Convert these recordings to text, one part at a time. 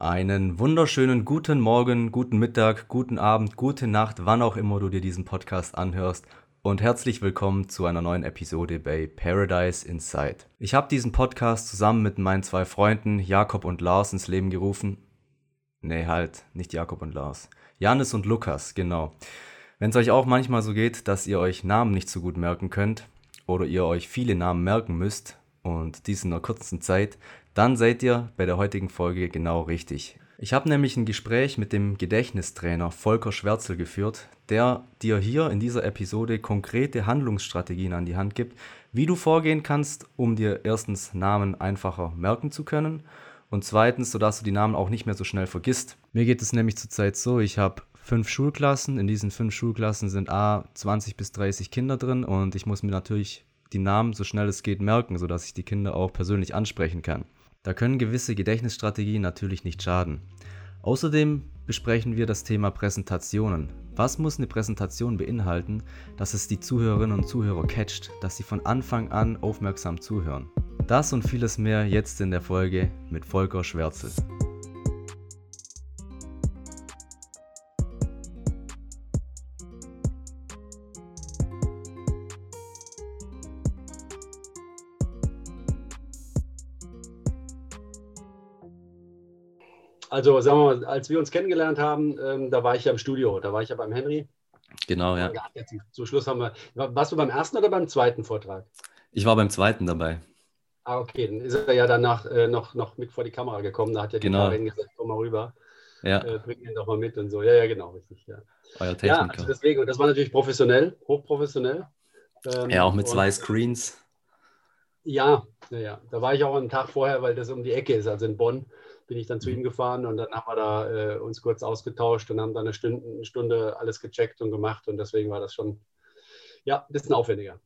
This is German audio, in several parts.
Einen wunderschönen guten Morgen, guten Mittag, guten Abend, gute Nacht, wann auch immer du dir diesen Podcast anhörst und herzlich willkommen zu einer neuen Episode bei Paradise Inside. Ich habe diesen Podcast zusammen mit meinen zwei Freunden Jakob und Lars ins Leben gerufen. Nee, halt, nicht Jakob und Lars. Janis und Lukas, genau. Wenn es euch auch manchmal so geht, dass ihr euch Namen nicht so gut merken könnt oder ihr euch viele Namen merken müsst und dies in einer kurzen Zeit, dann seid ihr bei der heutigen Folge genau richtig. Ich habe nämlich ein Gespräch mit dem Gedächtnistrainer Volker Schwärzel geführt, der dir hier in dieser Episode konkrete Handlungsstrategien an die Hand gibt, wie du vorgehen kannst, um dir erstens Namen einfacher merken zu können und zweitens, sodass du die Namen auch nicht mehr so schnell vergisst. Mir geht es nämlich zurzeit so, ich habe fünf Schulklassen. In diesen fünf Schulklassen sind A 20 bis 30 Kinder drin und ich muss mir natürlich die Namen so schnell es geht merken, sodass ich die Kinder auch persönlich ansprechen kann. Da können gewisse Gedächtnisstrategien natürlich nicht schaden. Außerdem besprechen wir das Thema Präsentationen. Was muss eine Präsentation beinhalten, dass es die Zuhörerinnen und Zuhörer catcht, dass sie von Anfang an aufmerksam zuhören? Das und vieles mehr jetzt in der Folge mit Volker Schwärzel. Also sagen wir mal, als wir uns kennengelernt haben, ähm, da war ich ja im Studio, da war ich ja beim Henry. Genau, ja. Jetzt, zum Schluss haben wir. Warst du beim ersten oder beim zweiten Vortrag? Ich war beim zweiten dabei. Ah, okay. Dann ist er ja danach äh, noch, noch mit vor die Kamera gekommen. Da hat ja die genau. Karin gesagt, komm mal rüber. Ja. Äh, bring ihn doch mal mit und so. Ja, ja, genau, richtig. Ja, Euer Techniker. ja also deswegen, und das war natürlich professionell, hochprofessionell. Ähm, ja, auch mit zwei Screens. Ja, ja, ja. Da war ich auch einen Tag vorher, weil das um die Ecke ist, also in Bonn bin ich dann zu ihm gefahren und dann haben wir da äh, uns kurz ausgetauscht und haben dann eine Stunde, eine Stunde alles gecheckt und gemacht und deswegen war das schon ja, ein bisschen aufwendiger.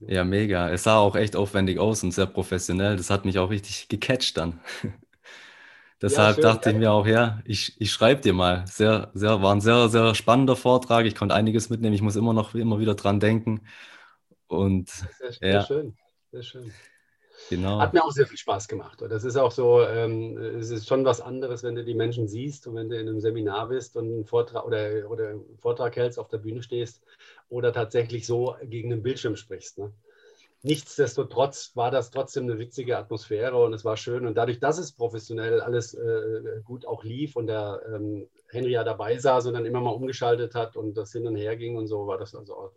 Ja, mega. Es sah auch echt aufwendig aus und sehr professionell. Das hat mich auch richtig gecatcht dann. Deshalb ja, dachte ich mir auch, ja, ich, ich schreibe dir mal. Sehr, sehr, war ein sehr, sehr spannender Vortrag. Ich konnte einiges mitnehmen. Ich muss immer noch immer wieder dran denken. Und sehr, sehr ja. schön. Sehr schön. Genau. Hat mir auch sehr viel Spaß gemacht. Und das ist auch so, ähm, es ist schon was anderes, wenn du die Menschen siehst und wenn du in einem Seminar bist und einen Vortrag oder, oder einen Vortrag hältst, auf der Bühne stehst oder tatsächlich so gegen den Bildschirm sprichst. Ne? Nichtsdestotrotz war das trotzdem eine witzige Atmosphäre und es war schön. Und dadurch, dass es professionell alles äh, gut auch lief und der ähm, Henry ja dabei saß und dann immer mal umgeschaltet hat und das hin und her ging und so, war das also auch,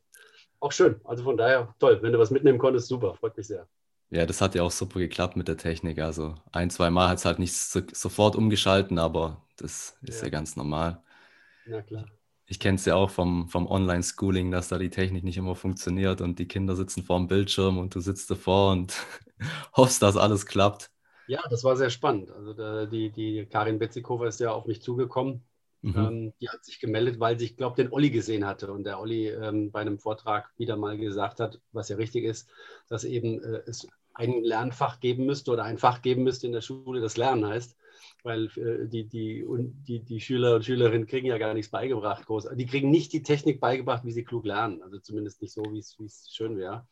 auch schön. Also von daher toll. Wenn du was mitnehmen konntest, super. Freut mich sehr. Ja, das hat ja auch super geklappt mit der Technik. Also ein, zwei Mal hat es halt nicht so, sofort umgeschalten, aber das ist ja, ja ganz normal. Ja, klar. Ich kenne es ja auch vom, vom Online-Schooling, dass da die Technik nicht immer funktioniert und die Kinder sitzen vor dem Bildschirm und du sitzt davor und hoffst, dass alles klappt. Ja, das war sehr spannend. Also da, die, die Karin Betzikofer ist ja auf mich zugekommen. Mhm. Ähm, die hat sich gemeldet, weil sie, ich glaube, den Olli gesehen hatte und der Olli ähm, bei einem Vortrag wieder mal gesagt hat, was ja richtig ist, dass eben äh, es ein Lernfach geben müsste oder ein Fach geben müsste in der Schule, das Lernen heißt. Weil äh, die, die, die, die Schüler und Schülerinnen kriegen ja gar nichts beigebracht. Groß. Die kriegen nicht die Technik beigebracht, wie sie klug lernen. Also zumindest nicht so, wie es schön wäre.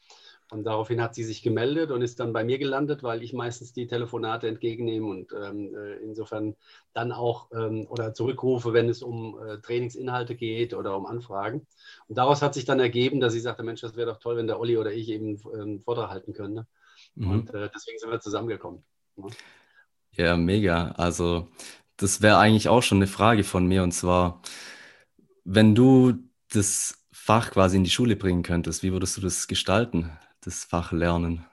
Und daraufhin hat sie sich gemeldet und ist dann bei mir gelandet, weil ich meistens die Telefonate entgegennehme und ähm, äh, insofern dann auch ähm, oder zurückrufe, wenn es um äh, Trainingsinhalte geht oder um Anfragen. Und daraus hat sich dann ergeben, dass sie sagte, Mensch, das wäre doch toll, wenn der Olli oder ich eben ähm, Vortrag halten könnte. Mhm. Und äh, deswegen sind wir zusammengekommen. Ja, ja mega. Also das wäre eigentlich auch schon eine Frage von mir. Und zwar, wenn du das Fach quasi in die Schule bringen könntest, wie würdest du das gestalten, das Fach Lernen?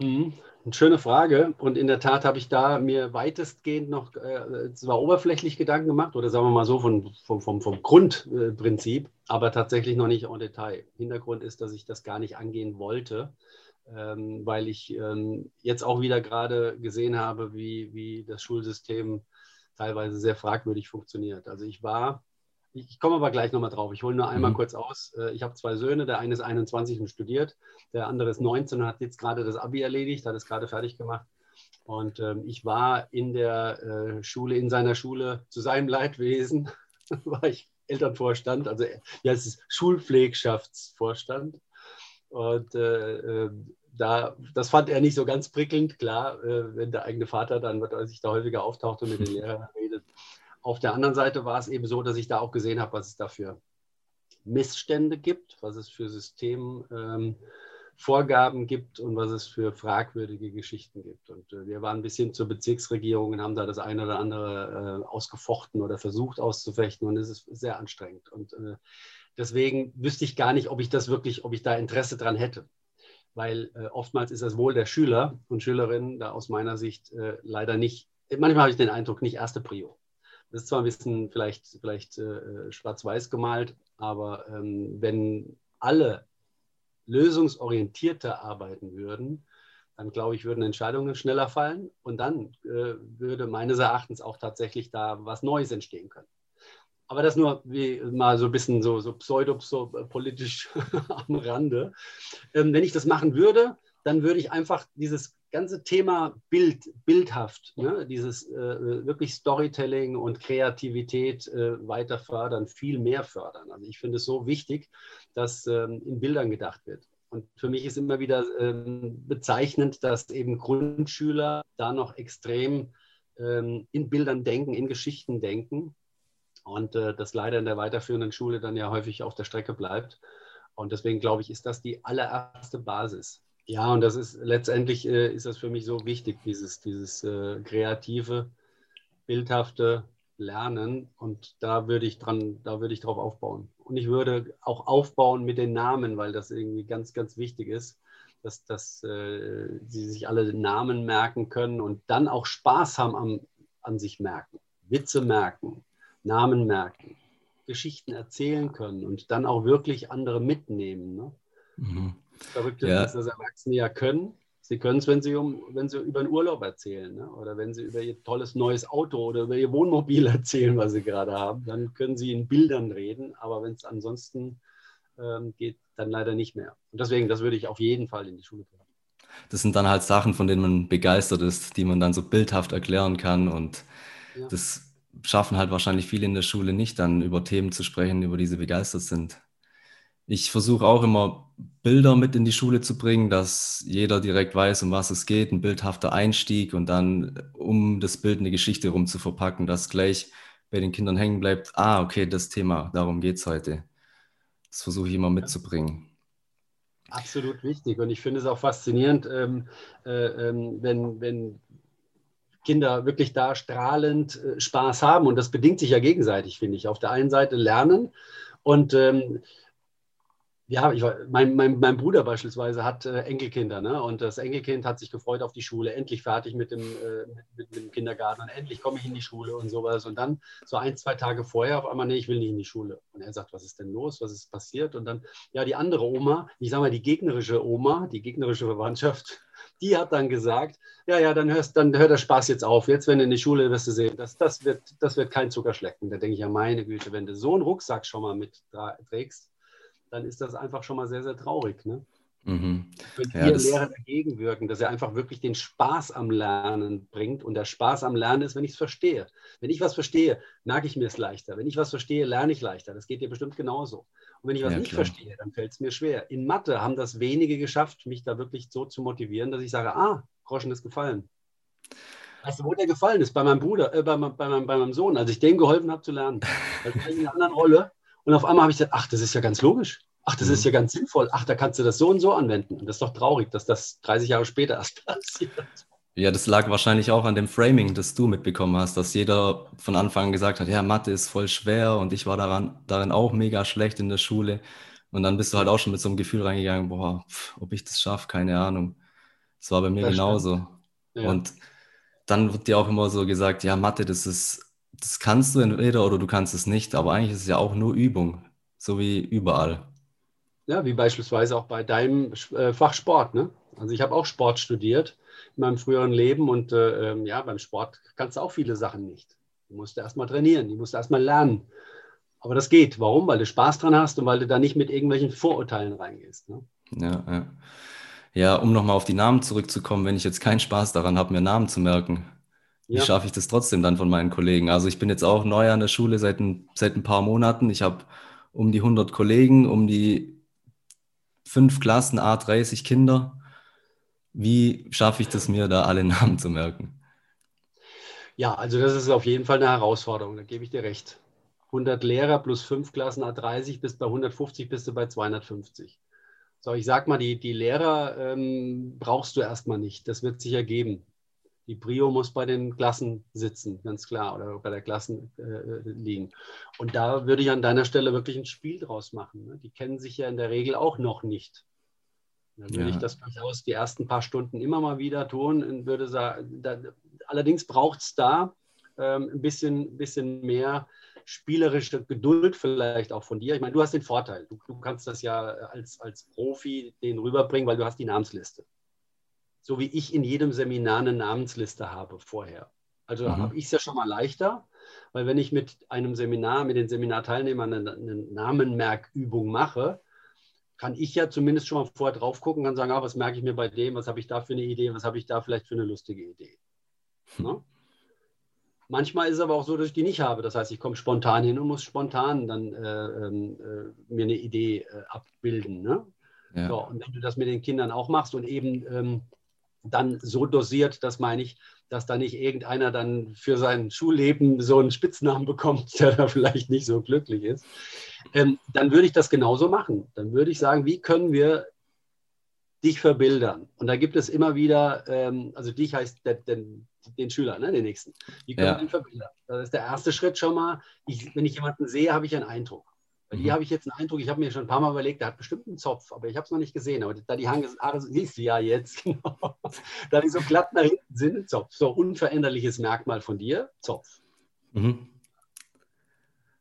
Mhm. Eine schöne Frage. Und in der Tat habe ich da mir weitestgehend noch äh, zwar oberflächlich Gedanken gemacht oder sagen wir mal so von, vom, vom, vom Grundprinzip, aber tatsächlich noch nicht en Detail. Hintergrund ist, dass ich das gar nicht angehen wollte, ähm, weil ich ähm, jetzt auch wieder gerade gesehen habe, wie, wie das Schulsystem teilweise sehr fragwürdig funktioniert. Also ich war, ich, ich komme aber gleich nochmal drauf, ich hole nur einmal mhm. kurz aus. Äh, ich habe zwei Söhne, der eine ist 21 und studiert, der andere ist 19 und hat jetzt gerade das Abi erledigt, hat es gerade fertig gemacht. Und ähm, ich war in der äh, Schule, in seiner Schule zu seinem Leidwesen, war ich Elternvorstand, also ja, es ist Schulpflegschaftsvorstand. Und äh, ähm, da, das fand er nicht so ganz prickelnd, klar, äh, wenn der eigene Vater dann sich da häufiger auftaucht und mit den Lehrern redet. Auf der anderen Seite war es eben so, dass ich da auch gesehen habe, was es da für Missstände gibt, was es für Systemvorgaben ähm, gibt und was es für fragwürdige Geschichten gibt. Und äh, wir waren ein bisschen zur Bezirksregierung und haben da das eine oder andere äh, ausgefochten oder versucht auszufechten und es ist sehr anstrengend. Und äh, deswegen wüsste ich gar nicht, ob ich das wirklich, ob ich da Interesse dran hätte weil äh, oftmals ist das Wohl der Schüler und Schülerinnen da aus meiner Sicht äh, leider nicht, manchmal habe ich den Eindruck, nicht erste Prio. Das ist zwar ein bisschen vielleicht, vielleicht äh, schwarz-weiß gemalt, aber ähm, wenn alle lösungsorientierter arbeiten würden, dann glaube ich, würden Entscheidungen schneller fallen und dann äh, würde meines Erachtens auch tatsächlich da was Neues entstehen können. Aber das nur wie mal so ein bisschen so, so pseudo-politisch am Rande. Ähm, wenn ich das machen würde, dann würde ich einfach dieses ganze Thema Bild, bildhaft, ne, dieses äh, wirklich Storytelling und Kreativität äh, weiter fördern, viel mehr fördern. Also ich finde es so wichtig, dass ähm, in Bildern gedacht wird. Und für mich ist immer wieder ähm, bezeichnend, dass eben Grundschüler da noch extrem ähm, in Bildern denken, in Geschichten denken und äh, das leider in der weiterführenden Schule dann ja häufig auf der Strecke bleibt. Und deswegen glaube ich, ist das die allererste Basis. Ja, und das ist letztendlich äh, ist das für mich so wichtig, dieses, dieses äh, kreative, bildhafte Lernen. Und da würde ich dran, da würde ich drauf aufbauen. Und ich würde auch aufbauen mit den Namen, weil das irgendwie ganz, ganz wichtig ist, dass, dass äh, sie sich alle Namen merken können und dann auch Spaß haben am, an sich merken, Witze merken, Namen merken, Geschichten erzählen können und dann auch wirklich andere mitnehmen. Ne? Mhm. Verrückt ja. ist, dass Erwachsene ja können. Sie können es, wenn sie, um, wenn sie über einen Urlaub erzählen ne? oder wenn sie über ihr tolles neues Auto oder über ihr Wohnmobil erzählen, was sie gerade haben. Dann können sie in Bildern reden, aber wenn es ansonsten ähm, geht, dann leider nicht mehr. Und deswegen, das würde ich auf jeden Fall in die Schule bringen. Das sind dann halt Sachen, von denen man begeistert ist, die man dann so bildhaft erklären kann und ja. das schaffen halt wahrscheinlich viele in der Schule nicht, dann über Themen zu sprechen, über die sie begeistert sind. Ich versuche auch immer Bilder mit in die Schule zu bringen, dass jeder direkt weiß, um was es geht, ein bildhafter Einstieg und dann um das Bild eine Geschichte rum zu verpacken, dass gleich bei den Kindern hängen bleibt, ah, okay, das Thema, darum geht es heute. Das versuche ich immer mitzubringen. Absolut wichtig und ich finde es auch faszinierend, ähm, äh, ähm, wenn, wenn Kinder wirklich da strahlend äh, Spaß haben. Und das bedingt sich ja gegenseitig, finde ich. Auf der einen Seite lernen und ähm, ja, ich, mein, mein, mein Bruder beispielsweise hat äh, Enkelkinder ne? und das Enkelkind hat sich gefreut auf die Schule, endlich fertig mit dem, äh, mit, mit, dem Kindergarten und endlich komme ich in die Schule und sowas. Und dann so ein, zwei Tage vorher auf einmal, nee, ich will nicht in die Schule. Und er sagt, was ist denn los, was ist passiert? Und dann, ja, die andere Oma, ich sage mal die gegnerische Oma, die gegnerische Verwandtschaft, die hat dann gesagt, ja, ja, dann, hörst, dann hört der Spaß jetzt auf. Jetzt, wenn du in die Schule wirst du sehen, das, das, wird, das wird kein Zuckerschlecken. Da denke ich ja, meine Güte, wenn du so einen Rucksack schon mal mit trägst, dann ist das einfach schon mal sehr, sehr traurig. Ne? Mhm. Könnt ja, ihr Lehrer dagegen wirken, dass er einfach wirklich den Spaß am Lernen bringt. Und der Spaß am Lernen ist, wenn ich es verstehe. Wenn ich was verstehe, merke ich mir es leichter. Wenn ich was verstehe, lerne ich leichter. Das geht dir bestimmt genauso. Und wenn ich was ja, nicht klar. verstehe, dann fällt es mir schwer. In Mathe haben das wenige geschafft, mich da wirklich so zu motivieren, dass ich sage, ah, Groschen ist gefallen. Weißt du, wo der gefallen ist? Bei meinem Bruder, äh, bei, bei, meinem, bei meinem Sohn, als ich dem geholfen habe zu lernen. Ich in einer anderen Rolle. Und auf einmal habe ich gesagt, ach, das ist ja ganz logisch. Ach, das mhm. ist ja ganz sinnvoll. Ach, da kannst du das so und so anwenden. Und das ist doch traurig, dass das 30 Jahre später erst passiert. Ja, das lag wahrscheinlich auch an dem Framing, das du mitbekommen hast, dass jeder von Anfang an gesagt hat, ja, Mathe ist voll schwer und ich war daran, darin auch mega schlecht in der Schule. Und dann bist du halt auch schon mit so einem Gefühl reingegangen, boah, pf, ob ich das schaffe, keine Ahnung. Das war bei mir das genauso. Ja. Und dann wird dir auch immer so gesagt, ja, Mathe, das ist, das kannst du entweder oder du kannst es nicht, aber eigentlich ist es ja auch nur Übung, so wie überall. Ja, wie beispielsweise auch bei deinem äh, Fach Sport. Ne? Also ich habe auch Sport studiert in meinem früheren Leben und äh, ähm, ja, beim Sport kannst du auch viele Sachen nicht. Du musst erst mal trainieren, du musst erst mal lernen. Aber das geht. Warum? Weil du Spaß dran hast und weil du da nicht mit irgendwelchen Vorurteilen reingehst. Ne? Ja, ja. Ja, um nochmal auf die Namen zurückzukommen, wenn ich jetzt keinen Spaß daran habe, mir Namen zu merken, wie ja. schaffe ich das trotzdem dann von meinen Kollegen? Also ich bin jetzt auch neu an der Schule seit ein, seit ein paar Monaten. Ich habe um die 100 Kollegen, um die fünf Klassen, A30 Kinder. Wie schaffe ich das mir, da alle Namen zu merken? Ja, also das ist auf jeden Fall eine Herausforderung, da gebe ich dir recht. 100 Lehrer plus 5 Klassen A30 bis bei 150 bist du bei 250. So, ich sag mal, die, die Lehrer ähm, brauchst du erstmal nicht. Das wird sich ergeben. Die Brio muss bei den Klassen sitzen, ganz klar, oder bei der Klassen äh, liegen. Und da würde ich an deiner Stelle wirklich ein Spiel draus machen. Ne? Die kennen sich ja in der Regel auch noch nicht. Dann würde ja. ich das durchaus die ersten paar Stunden immer mal wieder tun und würde sagen, da, allerdings braucht es da ähm, ein bisschen, bisschen mehr spielerische Geduld vielleicht auch von dir. Ich meine, du hast den Vorteil, du, du kannst das ja als, als Profi den rüberbringen, weil du hast die Namensliste so wie ich in jedem Seminar eine Namensliste habe vorher. Also mhm. habe ich es ja schon mal leichter, weil wenn ich mit einem Seminar, mit den Seminarteilnehmern eine, eine Namenmerkübung mache, kann ich ja zumindest schon mal vorher drauf gucken und sagen, ah, was merke ich mir bei dem, was habe ich da für eine Idee, was habe ich da vielleicht für eine lustige Idee. Hm. Ne? Manchmal ist es aber auch so, dass ich die nicht habe. Das heißt, ich komme spontan hin und muss spontan dann äh, ähm, äh, mir eine Idee äh, abbilden. Ne? Ja. So, und wenn du das mit den Kindern auch machst und eben ähm, dann so dosiert, das meine ich, dass da nicht irgendeiner dann für sein Schulleben so einen Spitznamen bekommt, der da vielleicht nicht so glücklich ist, ähm, dann würde ich das genauso machen. Dann würde ich sagen, wie können wir dich verbildern? Und da gibt es immer wieder, ähm, also dich heißt der, den, den Schüler, ne, den nächsten. Wie können ja. wir den verbildern? Das ist der erste Schritt schon mal. Ich, wenn ich jemanden sehe, habe ich einen Eindruck. Mhm. die habe ich jetzt einen Eindruck, ich habe mir schon ein paar Mal überlegt, der hat bestimmt einen Zopf, aber ich habe es noch nicht gesehen. Aber da die Haare, siehst du ja jetzt, genau. da die so glatt nach hinten sind, Zopf. So unveränderliches Merkmal von dir, Zopf. Mhm.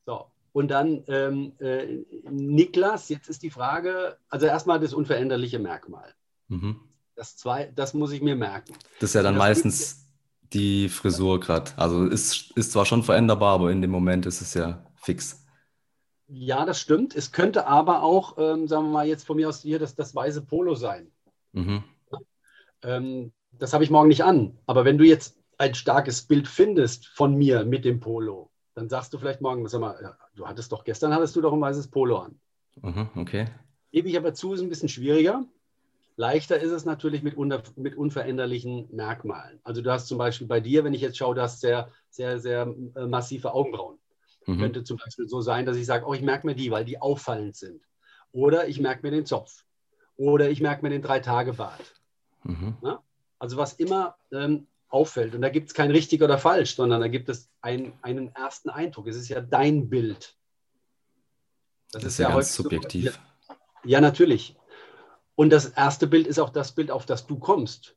So, und dann ähm, äh, Niklas, jetzt ist die Frage, also erstmal das unveränderliche Merkmal. Mhm. Das, zwei, das muss ich mir merken. Das ist ja dann meistens die Frisur gerade. Also ist, ist zwar schon veränderbar, aber in dem Moment ist es ja fix. Ja, das stimmt. Es könnte aber auch, ähm, sagen wir mal jetzt von mir aus hier, das, das weiße Polo sein. Mhm. Ähm, das habe ich morgen nicht an. Aber wenn du jetzt ein starkes Bild findest von mir mit dem Polo, dann sagst du vielleicht morgen, sag mal, du hattest doch gestern hattest du doch ein weißes Polo an. Mhm, okay. Gebe ich aber zu, ist ein bisschen schwieriger. Leichter ist es natürlich mit, unter, mit unveränderlichen Merkmalen. Also du hast zum Beispiel bei dir, wenn ich jetzt schaue, du hast sehr, sehr, sehr äh, massive Augenbrauen. Mhm. Könnte zum Beispiel so sein, dass ich sage, oh, ich merke mir die, weil die auffallend sind. Oder ich merke mir den Zopf. Oder ich merke mir den Drei-Tage-Bart. Mhm. Also was immer ähm, auffällt. Und da gibt es kein richtig oder falsch, sondern da gibt es ein, einen ersten Eindruck. Es ist ja dein Bild. Das, das ist, ja ganz subjektiv. So, ja, natürlich. Und das erste Bild ist auch das Bild, auf das du kommst.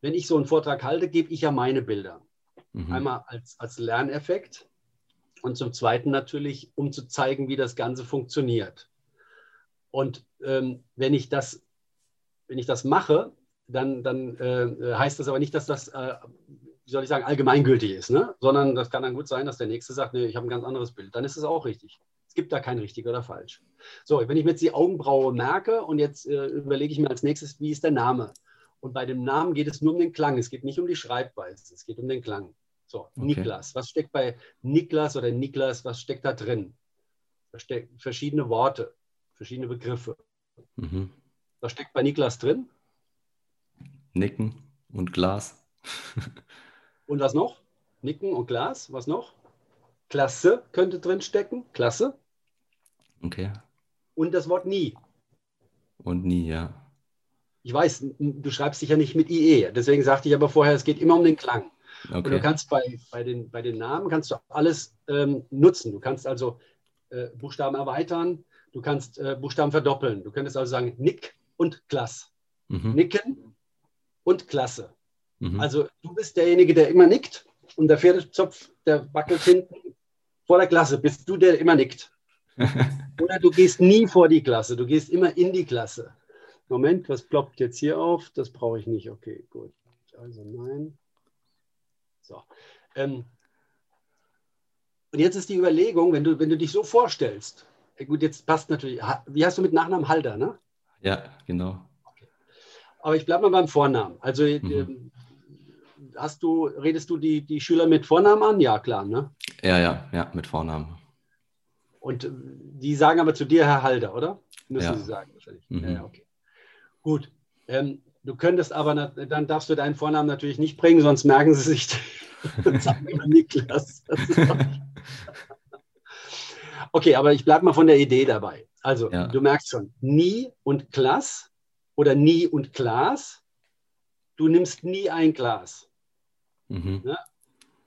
Wenn ich so einen Vortrag halte, gebe ich ja meine Bilder. Mhm. Einmal als, als Lerneffekt und zum Zweiten natürlich, um zu zeigen, wie das Ganze funktioniert. Und ähm, wenn, ich das, wenn ich das mache, dann, dann äh, heißt das aber nicht, dass das, äh, wie soll ich sagen, allgemeingültig ist, ne? sondern das kann dann gut sein, dass der Nächste sagt, nee, ich habe ein ganz anderes Bild. Dann ist es auch richtig. Es gibt da kein richtig oder falsch. So, wenn ich mir jetzt die Augenbraue merke und jetzt äh, überlege ich mir als nächstes, wie ist der Name? Und bei dem Namen geht es nur um den Klang. Es geht nicht um die Schreibweise, es geht um den Klang. So, okay. Niklas. Was steckt bei Niklas oder Niklas, was steckt da drin? Da stecken verschiedene Worte, verschiedene Begriffe. Mhm. Was steckt bei Niklas drin? Nicken und Glas. und was noch? Nicken und Glas. Was noch? Klasse könnte drin stecken. Klasse. Okay. Und das Wort nie. Und nie, ja. Ich weiß, du schreibst dich ja nicht mit IE. Deswegen sagte ich aber vorher, es geht immer um den Klang. Okay. Und du kannst bei, bei, den, bei den Namen kannst du alles ähm, nutzen. Du kannst also äh, Buchstaben erweitern, du kannst äh, Buchstaben verdoppeln. Du könntest also sagen Nick und Klass. Mhm. Nicken und Klasse. Mhm. Also du bist derjenige, der immer nickt und der Pferdezopf, der wackelt hinten vor der Klasse. Bist du, der immer nickt. Oder du gehst nie vor die Klasse, du gehst immer in die Klasse. Moment, was ploppt jetzt hier auf? Das brauche ich nicht. Okay, gut. Also nein. So. Ähm, und jetzt ist die Überlegung, wenn du, wenn du dich so vorstellst, gut, jetzt passt natürlich, wie hast du mit Nachnamen Halder, ne? Ja, genau. Okay. Aber ich bleibe mal beim Vornamen. Also mhm. Ähm, hast du, redest du die, die Schüler mit Vornamen an? Ja, klar, ne? Ja, ja, ja, mit Vornamen. Und äh, die sagen aber zu dir Herr Halder, oder? Müssen ja. sie sagen, wahrscheinlich. Mhm. Ja, okay. Gut. Ähm, Du könntest aber, dann darfst du deinen Vornamen natürlich nicht bringen, sonst merken sie sich sagen immer Niklas. okay, aber ich bleibe mal von der Idee dabei. Also, ja. du merkst schon, nie und Klass oder nie und Glas. Du nimmst nie ein Glas. Mhm. Ja?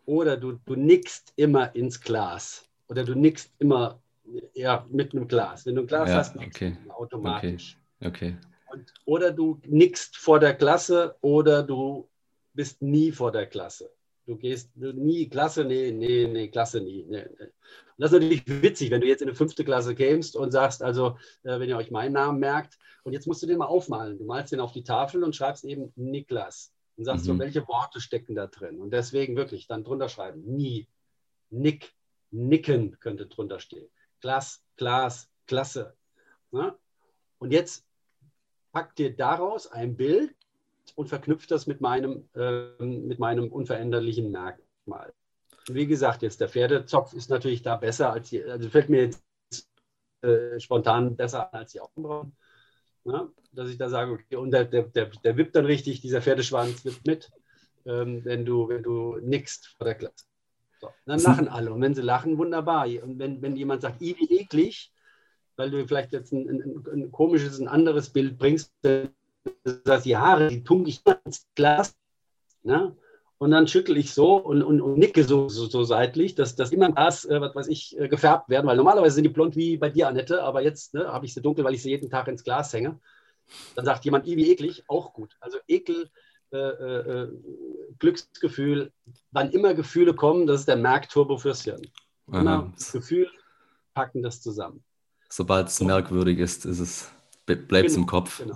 Oder du, du nickst immer ins Glas. Oder du nickst immer ja, mit einem Glas. Wenn du ein Glas ja, hast, okay. automatisch. Okay. okay. Und, oder du nickst vor der Klasse oder du bist nie vor der Klasse. Du gehst nie Klasse, nee, nee, nee, Klasse nie. Nee, nee. Und das ist natürlich witzig, wenn du jetzt in eine fünfte Klasse kämst und sagst, also, äh, wenn ihr euch meinen Namen merkt, und jetzt musst du den mal aufmalen. Du malst den auf die Tafel und schreibst eben Niklas. Und sagst mhm. so, welche Worte stecken da drin? Und deswegen wirklich dann drunter schreiben. Nie, Nick, Nicken könnte drunter stehen. Klass, Glas, Klasse. Ja? Und jetzt pack dir daraus ein Bild und verknüpft das mit meinem, äh, mit meinem unveränderlichen Merkmal. Wie gesagt, jetzt der Pferdezopf ist natürlich da besser als die, also fällt mir jetzt äh, spontan besser als die Augenbrauen. Ja, dass ich da sage, okay, und der, der, der, der wippt dann richtig, dieser Pferdeschwanz wippt mit, ähm, wenn, du, wenn du nickst vor der Klasse. So, dann lachen alle. Und wenn sie lachen, wunderbar. Und wenn, wenn jemand sagt, wie eklig, weil du vielleicht jetzt ein, ein, ein komisches, ein anderes Bild bringst, dass die Haare, die tunke ich ins Glas. Ne? Und dann schüttel ich so und, und, und nicke so, so, so, seitlich, dass, dass immer im Glas, äh, was weiß ich, äh, gefärbt werden. Weil normalerweise sind die blond wie bei dir, Annette, aber jetzt ne, habe ich sie dunkel, weil ich sie jeden Tag ins Glas hänge. Dann sagt jemand, wie eklig, auch gut. Also Ekel, äh, äh, äh, Glücksgefühl, wann immer Gefühle kommen, das ist der Merkturbo fürs Hirn. Immer Gefühl, packen das zusammen. Sobald es so. merkwürdig ist, ist es bleibt es genau, im Kopf. Genau,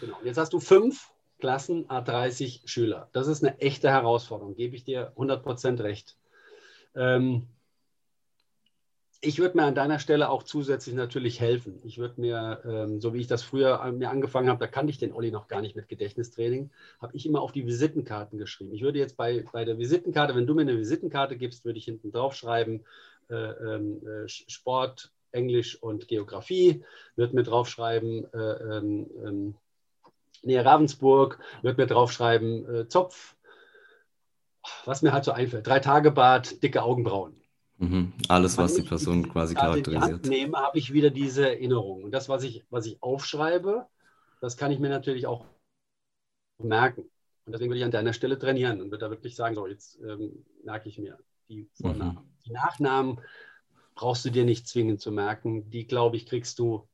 genau. Jetzt hast du fünf Klassen A30 Schüler. Das ist eine echte Herausforderung, gebe ich dir 100% recht. Ähm, ich würde mir an deiner Stelle auch zusätzlich natürlich helfen. Ich würde mir, ähm, so wie ich das früher an mir angefangen habe, da kannte ich den Olli noch gar nicht mit Gedächtnistraining, habe ich immer auf die Visitenkarten geschrieben. Ich würde jetzt bei, bei der Visitenkarte, wenn du mir eine Visitenkarte gibst, würde ich hinten drauf schreiben, äh, ähm, äh, Sport, Englisch und Geografie, würde mir draufschreiben, äh, ähm, Nähe Ravensburg, würde mir draufschreiben, äh, Zopf, was mir halt so einfällt, drei Tage Bad, dicke Augenbrauen. Mhm. Alles, was die Person quasi charakterisiert. Nehme, habe ich wieder diese Erinnerung. Und das, was ich, was ich aufschreibe, das kann ich mir natürlich auch merken. Und deswegen würde ich an deiner Stelle trainieren und würde da wirklich sagen, so, jetzt ähm, merke ich mir die Vornamen. Mhm. Die Nachnamen brauchst du dir nicht zwingend zu merken. Die, glaube ich, kriegst du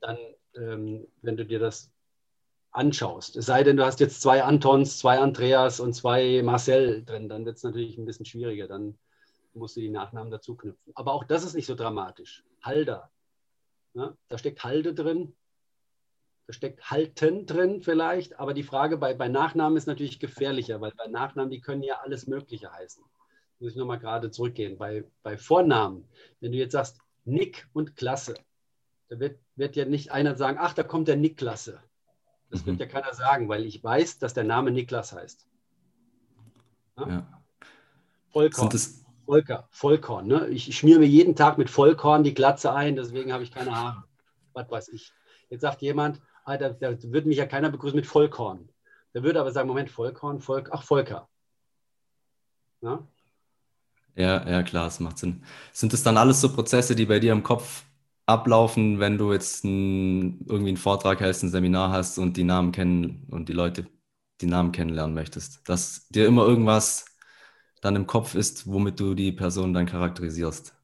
dann, ähm, wenn du dir das anschaust. Es sei denn, du hast jetzt zwei Antons, zwei Andreas und zwei Marcel drin, dann wird es natürlich ein bisschen schwieriger. Dann musst du die Nachnamen dazu knüpfen. Aber auch das ist nicht so dramatisch. Halder. Ja, da steckt Halde drin. Da steckt Halten drin vielleicht. Aber die Frage bei, bei Nachnamen ist natürlich gefährlicher, weil bei Nachnamen, die können ja alles Mögliche heißen. Muss ich nochmal gerade zurückgehen. Bei, bei Vornamen, wenn du jetzt sagst Nick und Klasse, da wird, wird ja nicht einer sagen, ach, da kommt der Nick-Klasse. Das mhm. wird ja keiner sagen, weil ich weiß, dass der Name Niklas heißt. Ja? Ja. Vollkorn. Volker, Vollkorn. Ne? Ich schmiere mir jeden Tag mit Vollkorn die Glatze ein, deswegen habe ich keine Haare. Was weiß ich. Jetzt sagt jemand, ah, da, da würde mich ja keiner begrüßen mit Vollkorn. Der würde aber sagen, Moment, Vollkorn, Volk, ach, Volker. Ja? Ja, ja, klar, es macht Sinn. Sind das dann alles so Prozesse, die bei dir im Kopf ablaufen, wenn du jetzt ein, irgendwie einen Vortrag hältst, ein Seminar hast und die Namen kennen und die Leute die Namen kennenlernen möchtest? Dass dir immer irgendwas dann im Kopf ist, womit du die Person dann charakterisierst.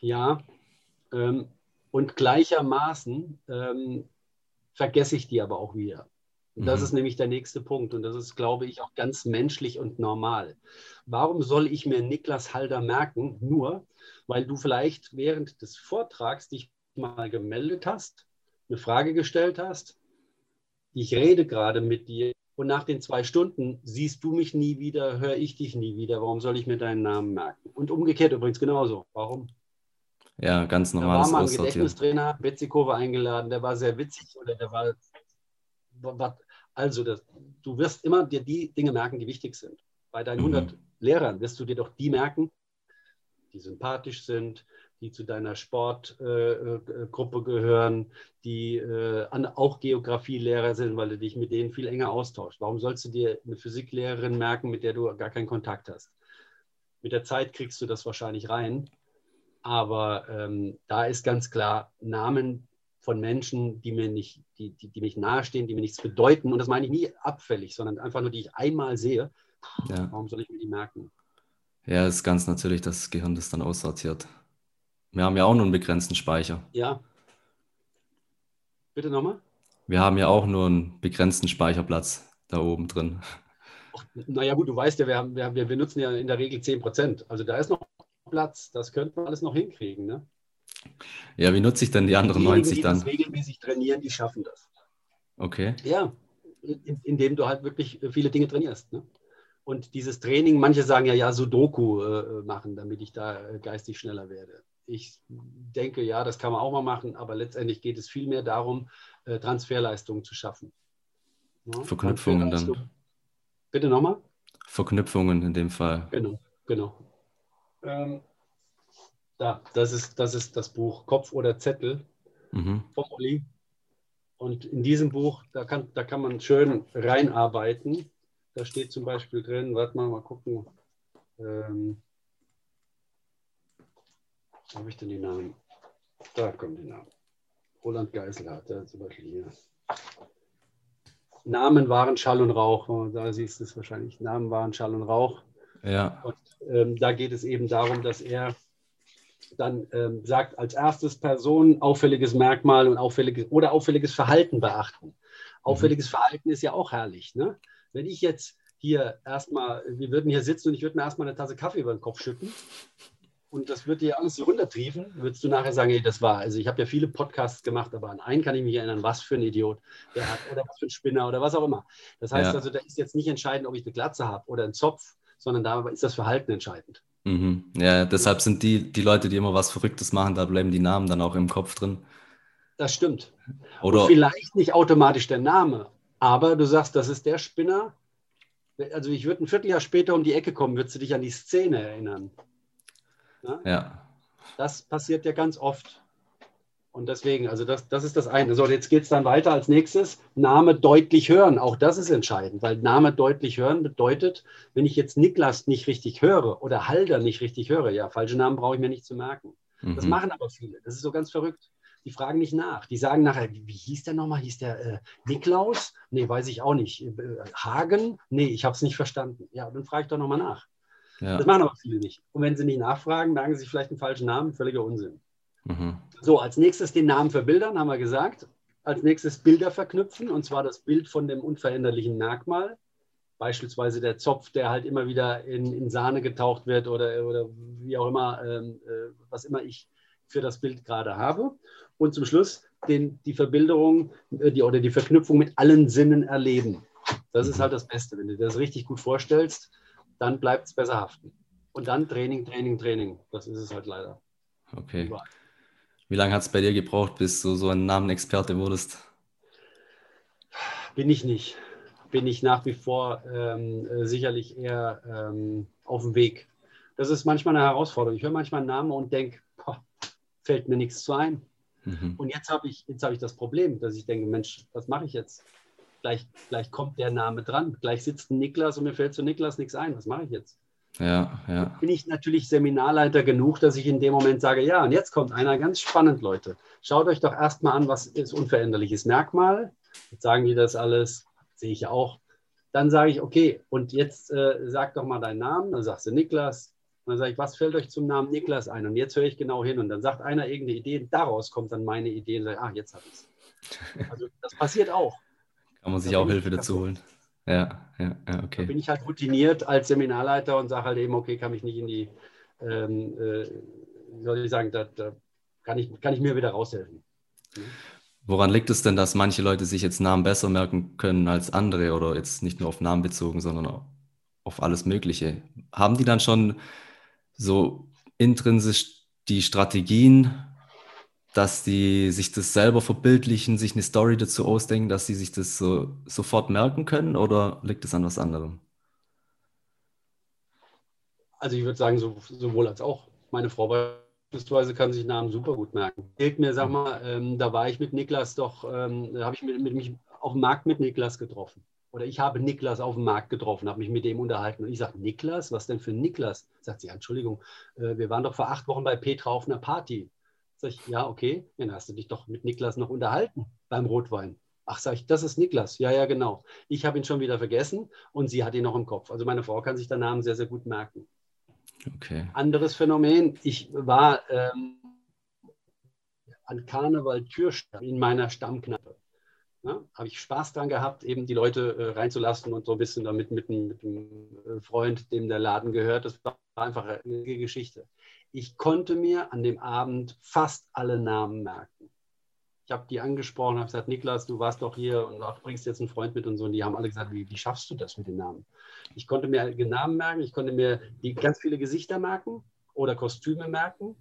Ja, ähm, und gleichermaßen ähm, vergesse ich die aber auch wieder. Und das mhm. ist nämlich der nächste Punkt. Und das ist, glaube ich, auch ganz menschlich und normal. Warum soll ich mir Niklas Halder merken? Nur, weil du vielleicht während des Vortrags dich mal gemeldet hast, eine Frage gestellt hast. Ich rede gerade mit dir und nach den zwei Stunden siehst du mich nie wieder, höre ich dich nie wieder. Warum soll ich mir deinen Namen merken? Und umgekehrt übrigens genauso. Warum? Ja, ganz normal. Da war mal ein Gedächtnistrainer, Betzikova eingeladen, der war sehr witzig oder der war. Also, das, du wirst immer dir die Dinge merken, die wichtig sind. Bei deinen mhm. 100 Lehrern wirst du dir doch die merken, die sympathisch sind, die zu deiner Sportgruppe äh, gehören, die äh, auch Geografielehrer sind, weil du dich mit denen viel enger austauschst. Warum sollst du dir eine Physiklehrerin merken, mit der du gar keinen Kontakt hast? Mit der Zeit kriegst du das wahrscheinlich rein. Aber ähm, da ist ganz klar, Namen von Menschen, die mir nicht, die, die, die, mich nahestehen, die mir nichts bedeuten. Und das meine ich nie abfällig, sondern einfach nur, die ich einmal sehe. Ja. Warum soll ich mir die merken? Ja, es ist ganz natürlich, dass das Gehirn das dann aussortiert. Wir haben ja auch nur einen begrenzten Speicher. Ja. Bitte nochmal? Wir haben ja auch nur einen begrenzten Speicherplatz da oben drin. Naja, gut, du weißt ja, wir, haben, wir, wir benutzen ja in der Regel 10 Prozent. Also da ist noch Platz. Das könnte man alles noch hinkriegen. Ne? Ja, wie nutze ich denn die anderen die 90 dann? Die regelmäßig trainieren, die schaffen das. Okay. Ja, in, indem du halt wirklich viele Dinge trainierst. Ne? Und dieses Training, manche sagen ja, ja, Sudoku äh, machen, damit ich da äh, geistig schneller werde. Ich denke, ja, das kann man auch mal machen, aber letztendlich geht es vielmehr darum, äh, Transferleistungen zu schaffen. Ja? Verknüpfungen dann. Bitte nochmal? Verknüpfungen in dem Fall. Genau, genau. Ähm, da, das ist, das ist das Buch Kopf oder Zettel mhm. vom Olli. Und in diesem Buch, da kann, da kann man schön reinarbeiten. Da steht zum Beispiel drin, warte mal, mal gucken. Ähm, wo habe ich denn die Namen? Da kommen die Namen. Roland Geiselhardt, der zum Beispiel hier. Namen waren Schall und Rauch. Oh, da siehst du es wahrscheinlich. Namen waren Schall und Rauch. Ja. Und ähm, da geht es eben darum, dass er dann ähm, sagt, als erstes Person auffälliges Merkmal und auffälliges oder auffälliges Verhalten beachten. Auffälliges mhm. Verhalten ist ja auch herrlich. Ne? Wenn ich jetzt hier erstmal, wir würden hier sitzen und ich würde mir erstmal eine Tasse Kaffee über den Kopf schütten und das wird dir alles so runtertriefen, würdest du nachher sagen, hey, das war, also ich habe ja viele Podcasts gemacht, aber an einen kann ich mich erinnern, was für ein Idiot der hat oder was für ein Spinner oder was auch immer. Das heißt ja. also, da ist jetzt nicht entscheidend, ob ich eine Glatze habe oder einen Zopf, sondern da ist das Verhalten entscheidend. Mhm. Ja, deshalb sind die, die Leute, die immer was Verrücktes machen, da bleiben die Namen dann auch im Kopf drin. Das stimmt. Oder Und vielleicht nicht automatisch der Name, aber du sagst, das ist der Spinner. Also ich würde ein Vierteljahr später um die Ecke kommen, würdest du dich an die Szene erinnern. Ja. ja. Das passiert ja ganz oft. Und deswegen, also das, das ist das eine. So, jetzt geht es dann weiter als nächstes. Name deutlich hören. Auch das ist entscheidend, weil Name deutlich hören bedeutet, wenn ich jetzt Niklas nicht richtig höre oder Halder nicht richtig höre, ja, falsche Namen brauche ich mir nicht zu merken. Mhm. Das machen aber viele. Das ist so ganz verrückt. Die fragen nicht nach. Die sagen nachher, wie, wie hieß der nochmal? Hieß der äh, Niklaus? Nee, weiß ich auch nicht. Äh, Hagen? Nee, ich habe es nicht verstanden. Ja, dann frage ich doch nochmal nach. Ja. Das machen aber viele nicht. Und wenn sie nicht nachfragen, merken sie sich vielleicht einen falschen Namen. Völliger Unsinn. Mhm. So, als nächstes den Namen verbildern, haben wir gesagt. Als nächstes Bilder verknüpfen, und zwar das Bild von dem unveränderlichen Merkmal. Beispielsweise der Zopf, der halt immer wieder in, in Sahne getaucht wird oder, oder wie auch immer, ähm, äh, was immer ich für das Bild gerade habe. Und zum Schluss den, die Verbilderung äh, die, oder die Verknüpfung mit allen Sinnen erleben. Das ist halt das Beste. Wenn du dir das richtig gut vorstellst, dann bleibt es besser haften. Und dann Training, Training, Training. Das ist es halt leider. Okay. Überall. Wie lange hat es bei dir gebraucht, bis du so ein Namenexperte wurdest? Bin ich nicht. Bin ich nach wie vor ähm, äh, sicherlich eher ähm, auf dem Weg. Das ist manchmal eine Herausforderung. Ich höre manchmal einen Namen und denke, fällt mir nichts zu ein. Mhm. Und jetzt habe ich, hab ich das Problem, dass ich denke, Mensch, was mache ich jetzt? Gleich, gleich kommt der Name dran. Gleich sitzt ein Niklas und mir fällt zu Niklas nichts ein. Was mache ich jetzt? Ja, ja. Bin ich natürlich Seminarleiter genug, dass ich in dem Moment sage, ja, und jetzt kommt einer ganz spannend, Leute. Schaut euch doch erstmal an, was ist unveränderliches Merkmal. Jetzt sagen die das alles, sehe ich ja auch. Dann sage ich, okay, und jetzt äh, sag doch mal deinen Namen. Dann sagst du Niklas. Und dann sage ich, was fällt euch zum Namen Niklas ein? Und jetzt höre ich genau hin. Und dann sagt einer irgendeine Idee, daraus kommt dann meine Idee und sagt, ah, jetzt habe ich es. Also das passiert auch. Kann man sich auch Hilfe dazu holen. Ja, ja, ja, okay. Da bin ich halt routiniert als Seminarleiter und sage halt eben, okay, kann mich nicht in die, ähm, äh, wie soll ich sagen, da, da, kann, ich, kann ich mir wieder raushelfen. Woran liegt es denn, dass manche Leute sich jetzt Namen besser merken können als andere oder jetzt nicht nur auf Namen bezogen, sondern auf alles Mögliche? Haben die dann schon so intrinsisch die Strategien dass die sich das selber verbildlichen, sich eine Story dazu ausdenken, dass sie sich das so sofort merken können oder liegt es an was anderem? Also ich würde sagen, so, sowohl als auch. Meine Frau beispielsweise kann sich Namen super gut merken. Hilft mir, sag mal, ähm, da war ich mit Niklas doch, ähm, da habe ich mit, mit mich auf dem Markt mit Niklas getroffen. Oder ich habe Niklas auf dem Markt getroffen, habe mich mit dem unterhalten. Und ich sage, Niklas, was denn für Niklas? Sagt sie, Entschuldigung, äh, wir waren doch vor acht Wochen bei Petra auf einer Party. Sag ich, ja, okay, dann hast du dich doch mit Niklas noch unterhalten beim Rotwein. Ach, sag ich, das ist Niklas. Ja, ja, genau. Ich habe ihn schon wieder vergessen und sie hat ihn noch im Kopf. Also meine Frau kann sich den Namen sehr, sehr gut merken. Okay. Anderes Phänomen, ich war ähm, an Karneval Türsteher in meiner Stammkneipe. Ja, habe ich Spaß dran gehabt, eben die Leute äh, reinzulassen und so ein bisschen damit mit, mit einem Freund, dem der Laden gehört. Das war einfach eine Geschichte. Ich konnte mir an dem Abend fast alle Namen merken. Ich habe die angesprochen, habe gesagt, Niklas, du warst doch hier und du bringst jetzt einen Freund mit und so. Und die haben alle gesagt, wie, wie schaffst du das mit den Namen? Ich konnte mir Namen merken, ich konnte mir die ganz viele Gesichter merken oder Kostüme merken.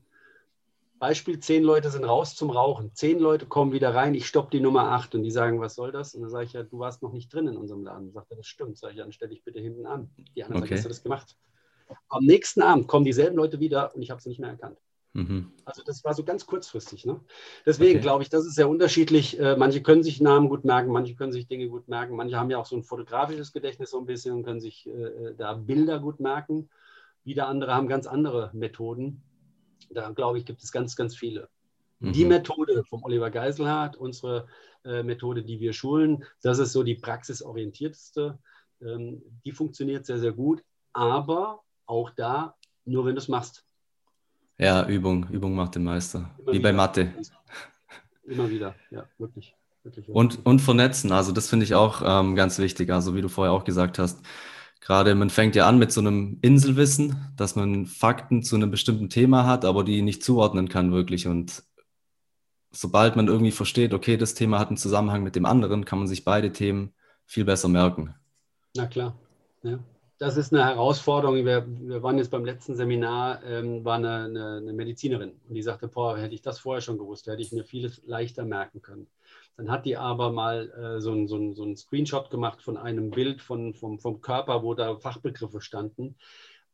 Beispiel, zehn Leute sind raus zum Rauchen. Zehn Leute kommen wieder rein, ich stoppe die Nummer acht und die sagen, was soll das? Und dann sage ich ja, du warst noch nicht drin in unserem Laden. Sagt er, das stimmt. Sag ich, dann stelle ich bitte hinten an. Die anderen okay. du das gemacht? Am nächsten Abend kommen dieselben Leute wieder und ich habe sie nicht mehr erkannt. Mhm. Also das war so ganz kurzfristig. Ne? Deswegen okay. glaube ich, das ist sehr unterschiedlich. Äh, manche können sich Namen gut merken, manche können sich Dinge gut merken, manche haben ja auch so ein fotografisches Gedächtnis so ein bisschen und können sich äh, da Bilder gut merken. Wieder andere haben ganz andere Methoden. Da glaube ich, gibt es ganz, ganz viele. Mhm. Die Methode vom Oliver Geiselhardt, unsere äh, Methode, die wir schulen, das ist so die praxisorientierteste. Ähm, die funktioniert sehr, sehr gut, aber auch da nur, wenn du es machst. Ja, Übung. Übung macht den Meister. Immer Wie wieder. bei Mathe. Immer wieder, ja, wirklich. wirklich, Und, und vernetzen, also das finde ich auch ähm, ganz wichtig. Also wie du vorher auch gesagt hast, gerade man fängt ja an mit so einem Inselwissen, dass man Fakten zu einem bestimmten Thema hat, aber die nicht zuordnen kann wirklich. Und sobald man irgendwie versteht, okay, das Thema hat einen Zusammenhang mit dem anderen, kann man sich beide Themen viel besser merken. Na klar, ja das ist eine Herausforderung. Wir, wir waren jetzt beim letzten Seminar, ähm, war eine, eine, eine, Medizinerin und die sagte, boah, hätte ich das vorher schon gewusst, hätte ich mir vieles leichter merken können. Dann hat die aber mal äh, so, ein, so, ein, so einen Screenshot gemacht von einem Bild von, vom, vom Körper, wo da Fachbegriffe standen.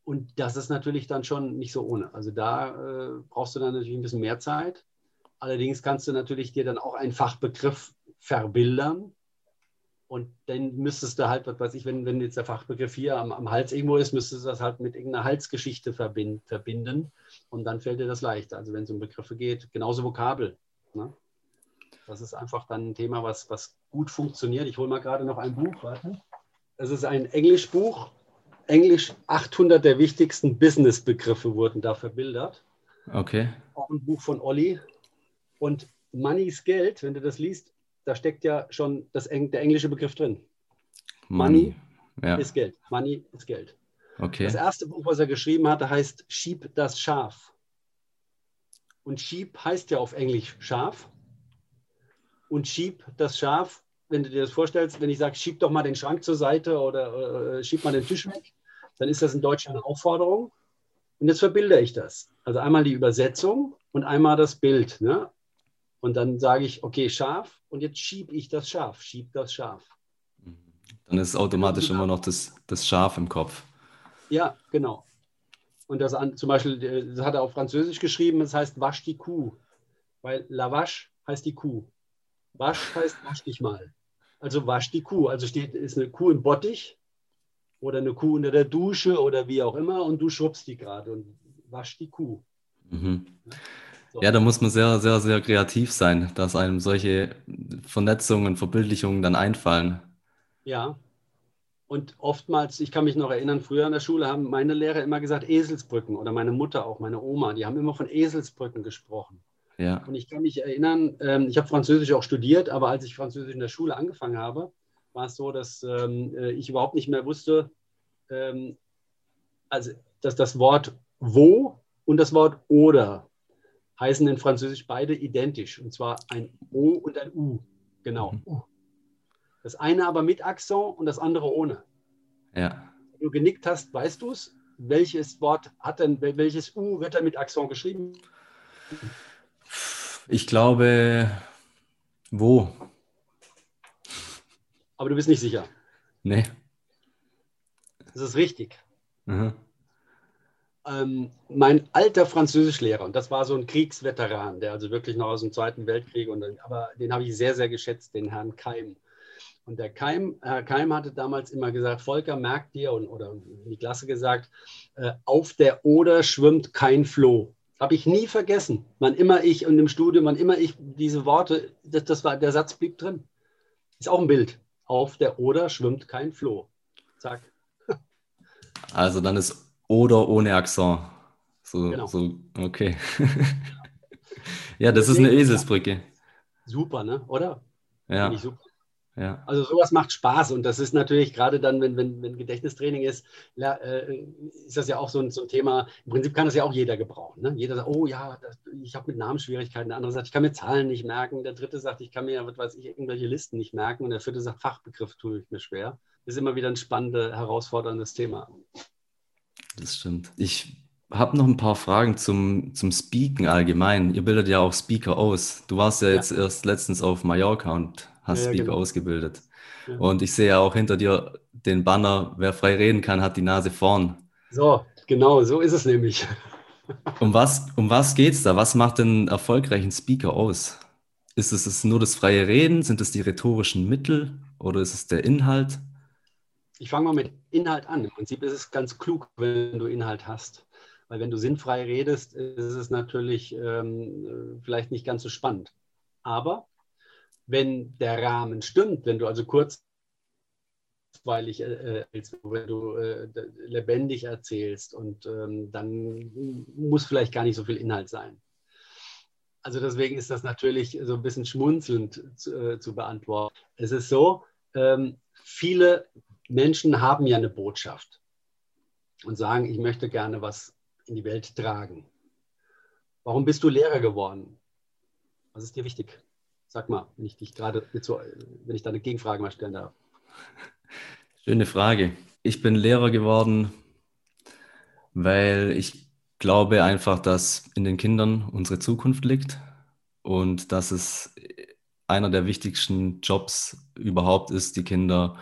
Und das ist natürlich dann schon nicht so ohne. Also da äh, brauchst du dann natürlich ein bisschen mehr Zeit. Allerdings kannst du natürlich dir dann auch einen Fachbegriff verbildern und dann müsstest du halt, was weiß ich, wenn, wenn jetzt der Fachbegriff hier am, am Hals irgendwo ist, müsstest du das halt mit irgendeiner Halsgeschichte verbind, verbinden. Und dann fällt dir das leichter. Also wenn es um Begriffe geht, genauso Vokabel. Ne? Das ist einfach dann ein Thema, was, was gut funktioniert. Ich hole mal gerade noch ein Buch. Warte. Es ist ein Englischbuch. Englisch 800 der wichtigsten Business-Begriffe wurden da verbildert. Okay. Auch ein Buch von Olli. Und Money ist Geld, wenn du das liest, da steckt ja schon das, der englische Begriff drin. Money, Money ja. ist Geld. Money ist Geld. Okay. Das erste Buch, was er geschrieben hatte, heißt Schieb das Schaf. Und Schieb heißt ja auf Englisch Schaf. Und Schieb das Schaf, wenn du dir das vorstellst, wenn ich sage, schieb doch mal den Schrank zur Seite oder äh, schieb mal den Tisch weg, dann ist das in Deutsch eine Aufforderung. Und jetzt verbilde ich das. Also einmal die Übersetzung und einmal das Bild. Ne? Und dann sage ich, okay, Schaf, und jetzt schiebe ich das Schaf, schieb das Schaf. Dann ist automatisch immer noch das, das Schaf im Kopf. Ja, genau. Und das an, zum Beispiel, äh, das hat er auf Französisch geschrieben, das heißt wasch die Kuh. Weil la vache heißt die Kuh. Wasch heißt wasch dich mal. Also wasch die Kuh. Also steht, ist eine Kuh im Bottich oder eine Kuh unter der Dusche oder wie auch immer und du schubst die gerade und wasch die Kuh. Mhm. Ja? Ja, da muss man sehr, sehr, sehr kreativ sein, dass einem solche Vernetzungen, Verbildlichungen dann einfallen. Ja. Und oftmals, ich kann mich noch erinnern, früher in der Schule haben meine Lehrer immer gesagt Eselsbrücken oder meine Mutter auch, meine Oma, die haben immer von Eselsbrücken gesprochen. Ja. Und ich kann mich erinnern, ähm, ich habe Französisch auch studiert, aber als ich Französisch in der Schule angefangen habe, war es so, dass ähm, äh, ich überhaupt nicht mehr wusste, ähm, also dass das Wort wo und das Wort oder heißen in Französisch beide identisch, und zwar ein O und ein U. Genau. Mhm. Das eine aber mit Akzent und das andere ohne. Ja. Wenn du genickt hast, weißt du es. Welches Wort hat denn, welches U wird dann mit Akzent geschrieben? Ich glaube, wo? Aber du bist nicht sicher. Nee. Das ist richtig. Mhm. Ähm, mein alter Französischlehrer, und das war so ein Kriegsveteran, der also wirklich noch aus dem Zweiten Weltkrieg, und, aber den habe ich sehr, sehr geschätzt, den Herrn Keim. Und der Keim, Herr Keim hatte damals immer gesagt, Volker, merkt dir, und, oder die Klasse gesagt, äh, auf der Oder schwimmt kein Floh. Habe ich nie vergessen. Wann immer ich und im Studium, wann immer ich diese Worte, das, das war, der Satz blieb drin. Ist auch ein Bild. Auf der Oder schwimmt kein Floh. Zack. Also dann ist oder ohne Akzent. So, genau. so okay. ja, das Deswegen, ist eine Eselsbrücke. Super, ne? Oder? Ja. Super. Ja. Also sowas macht Spaß und das ist natürlich gerade dann, wenn, wenn, wenn Gedächtnistraining ist, äh, ist das ja auch so ein, so ein, Thema. Im Prinzip kann das ja auch jeder gebrauchen. Ne? Jeder sagt, oh ja, das, ich habe mit Namensschwierigkeiten. Der andere sagt, ich kann mir Zahlen nicht merken. Der dritte sagt, ich kann mir, was weiß ich, irgendwelche Listen nicht merken. Und der vierte sagt, Fachbegriff tue ich mir schwer. Das ist immer wieder ein spannendes, herausforderndes Thema. Das stimmt. Ich habe noch ein paar Fragen zum, zum Speaken allgemein. Ihr bildet ja auch Speaker aus. Du warst ja, ja. jetzt erst letztens auf Mallorca und hast ja, Speaker genau. ausgebildet. Ja. Und ich sehe ja auch hinter dir den Banner, wer frei reden kann, hat die Nase vorn. So, genau, so ist es nämlich. um was, um was geht es da? Was macht einen erfolgreichen Speaker aus? Ist es nur das freie Reden? Sind es die rhetorischen Mittel oder ist es der Inhalt? Ich fange mal mit Inhalt an. Im Prinzip ist es ganz klug, wenn du Inhalt hast. Weil wenn du sinnfrei redest, ist es natürlich ähm, vielleicht nicht ganz so spannend. Aber wenn der Rahmen stimmt, wenn du also kurzweilig äh, erzählst, wenn du äh, lebendig erzählst und ähm, dann muss vielleicht gar nicht so viel Inhalt sein. Also deswegen ist das natürlich so ein bisschen schmunzelnd zu, äh, zu beantworten. Es ist so, ähm, viele Menschen haben ja eine Botschaft und sagen, ich möchte gerne was in die Welt tragen. Warum bist du Lehrer geworden? Was ist dir wichtig? Sag mal, wenn ich dich gerade, wenn ich da eine Gegenfrage mal stellen darf. Schöne Frage. Ich bin Lehrer geworden, weil ich glaube einfach, dass in den Kindern unsere Zukunft liegt und dass es einer der wichtigsten Jobs überhaupt ist, die Kinder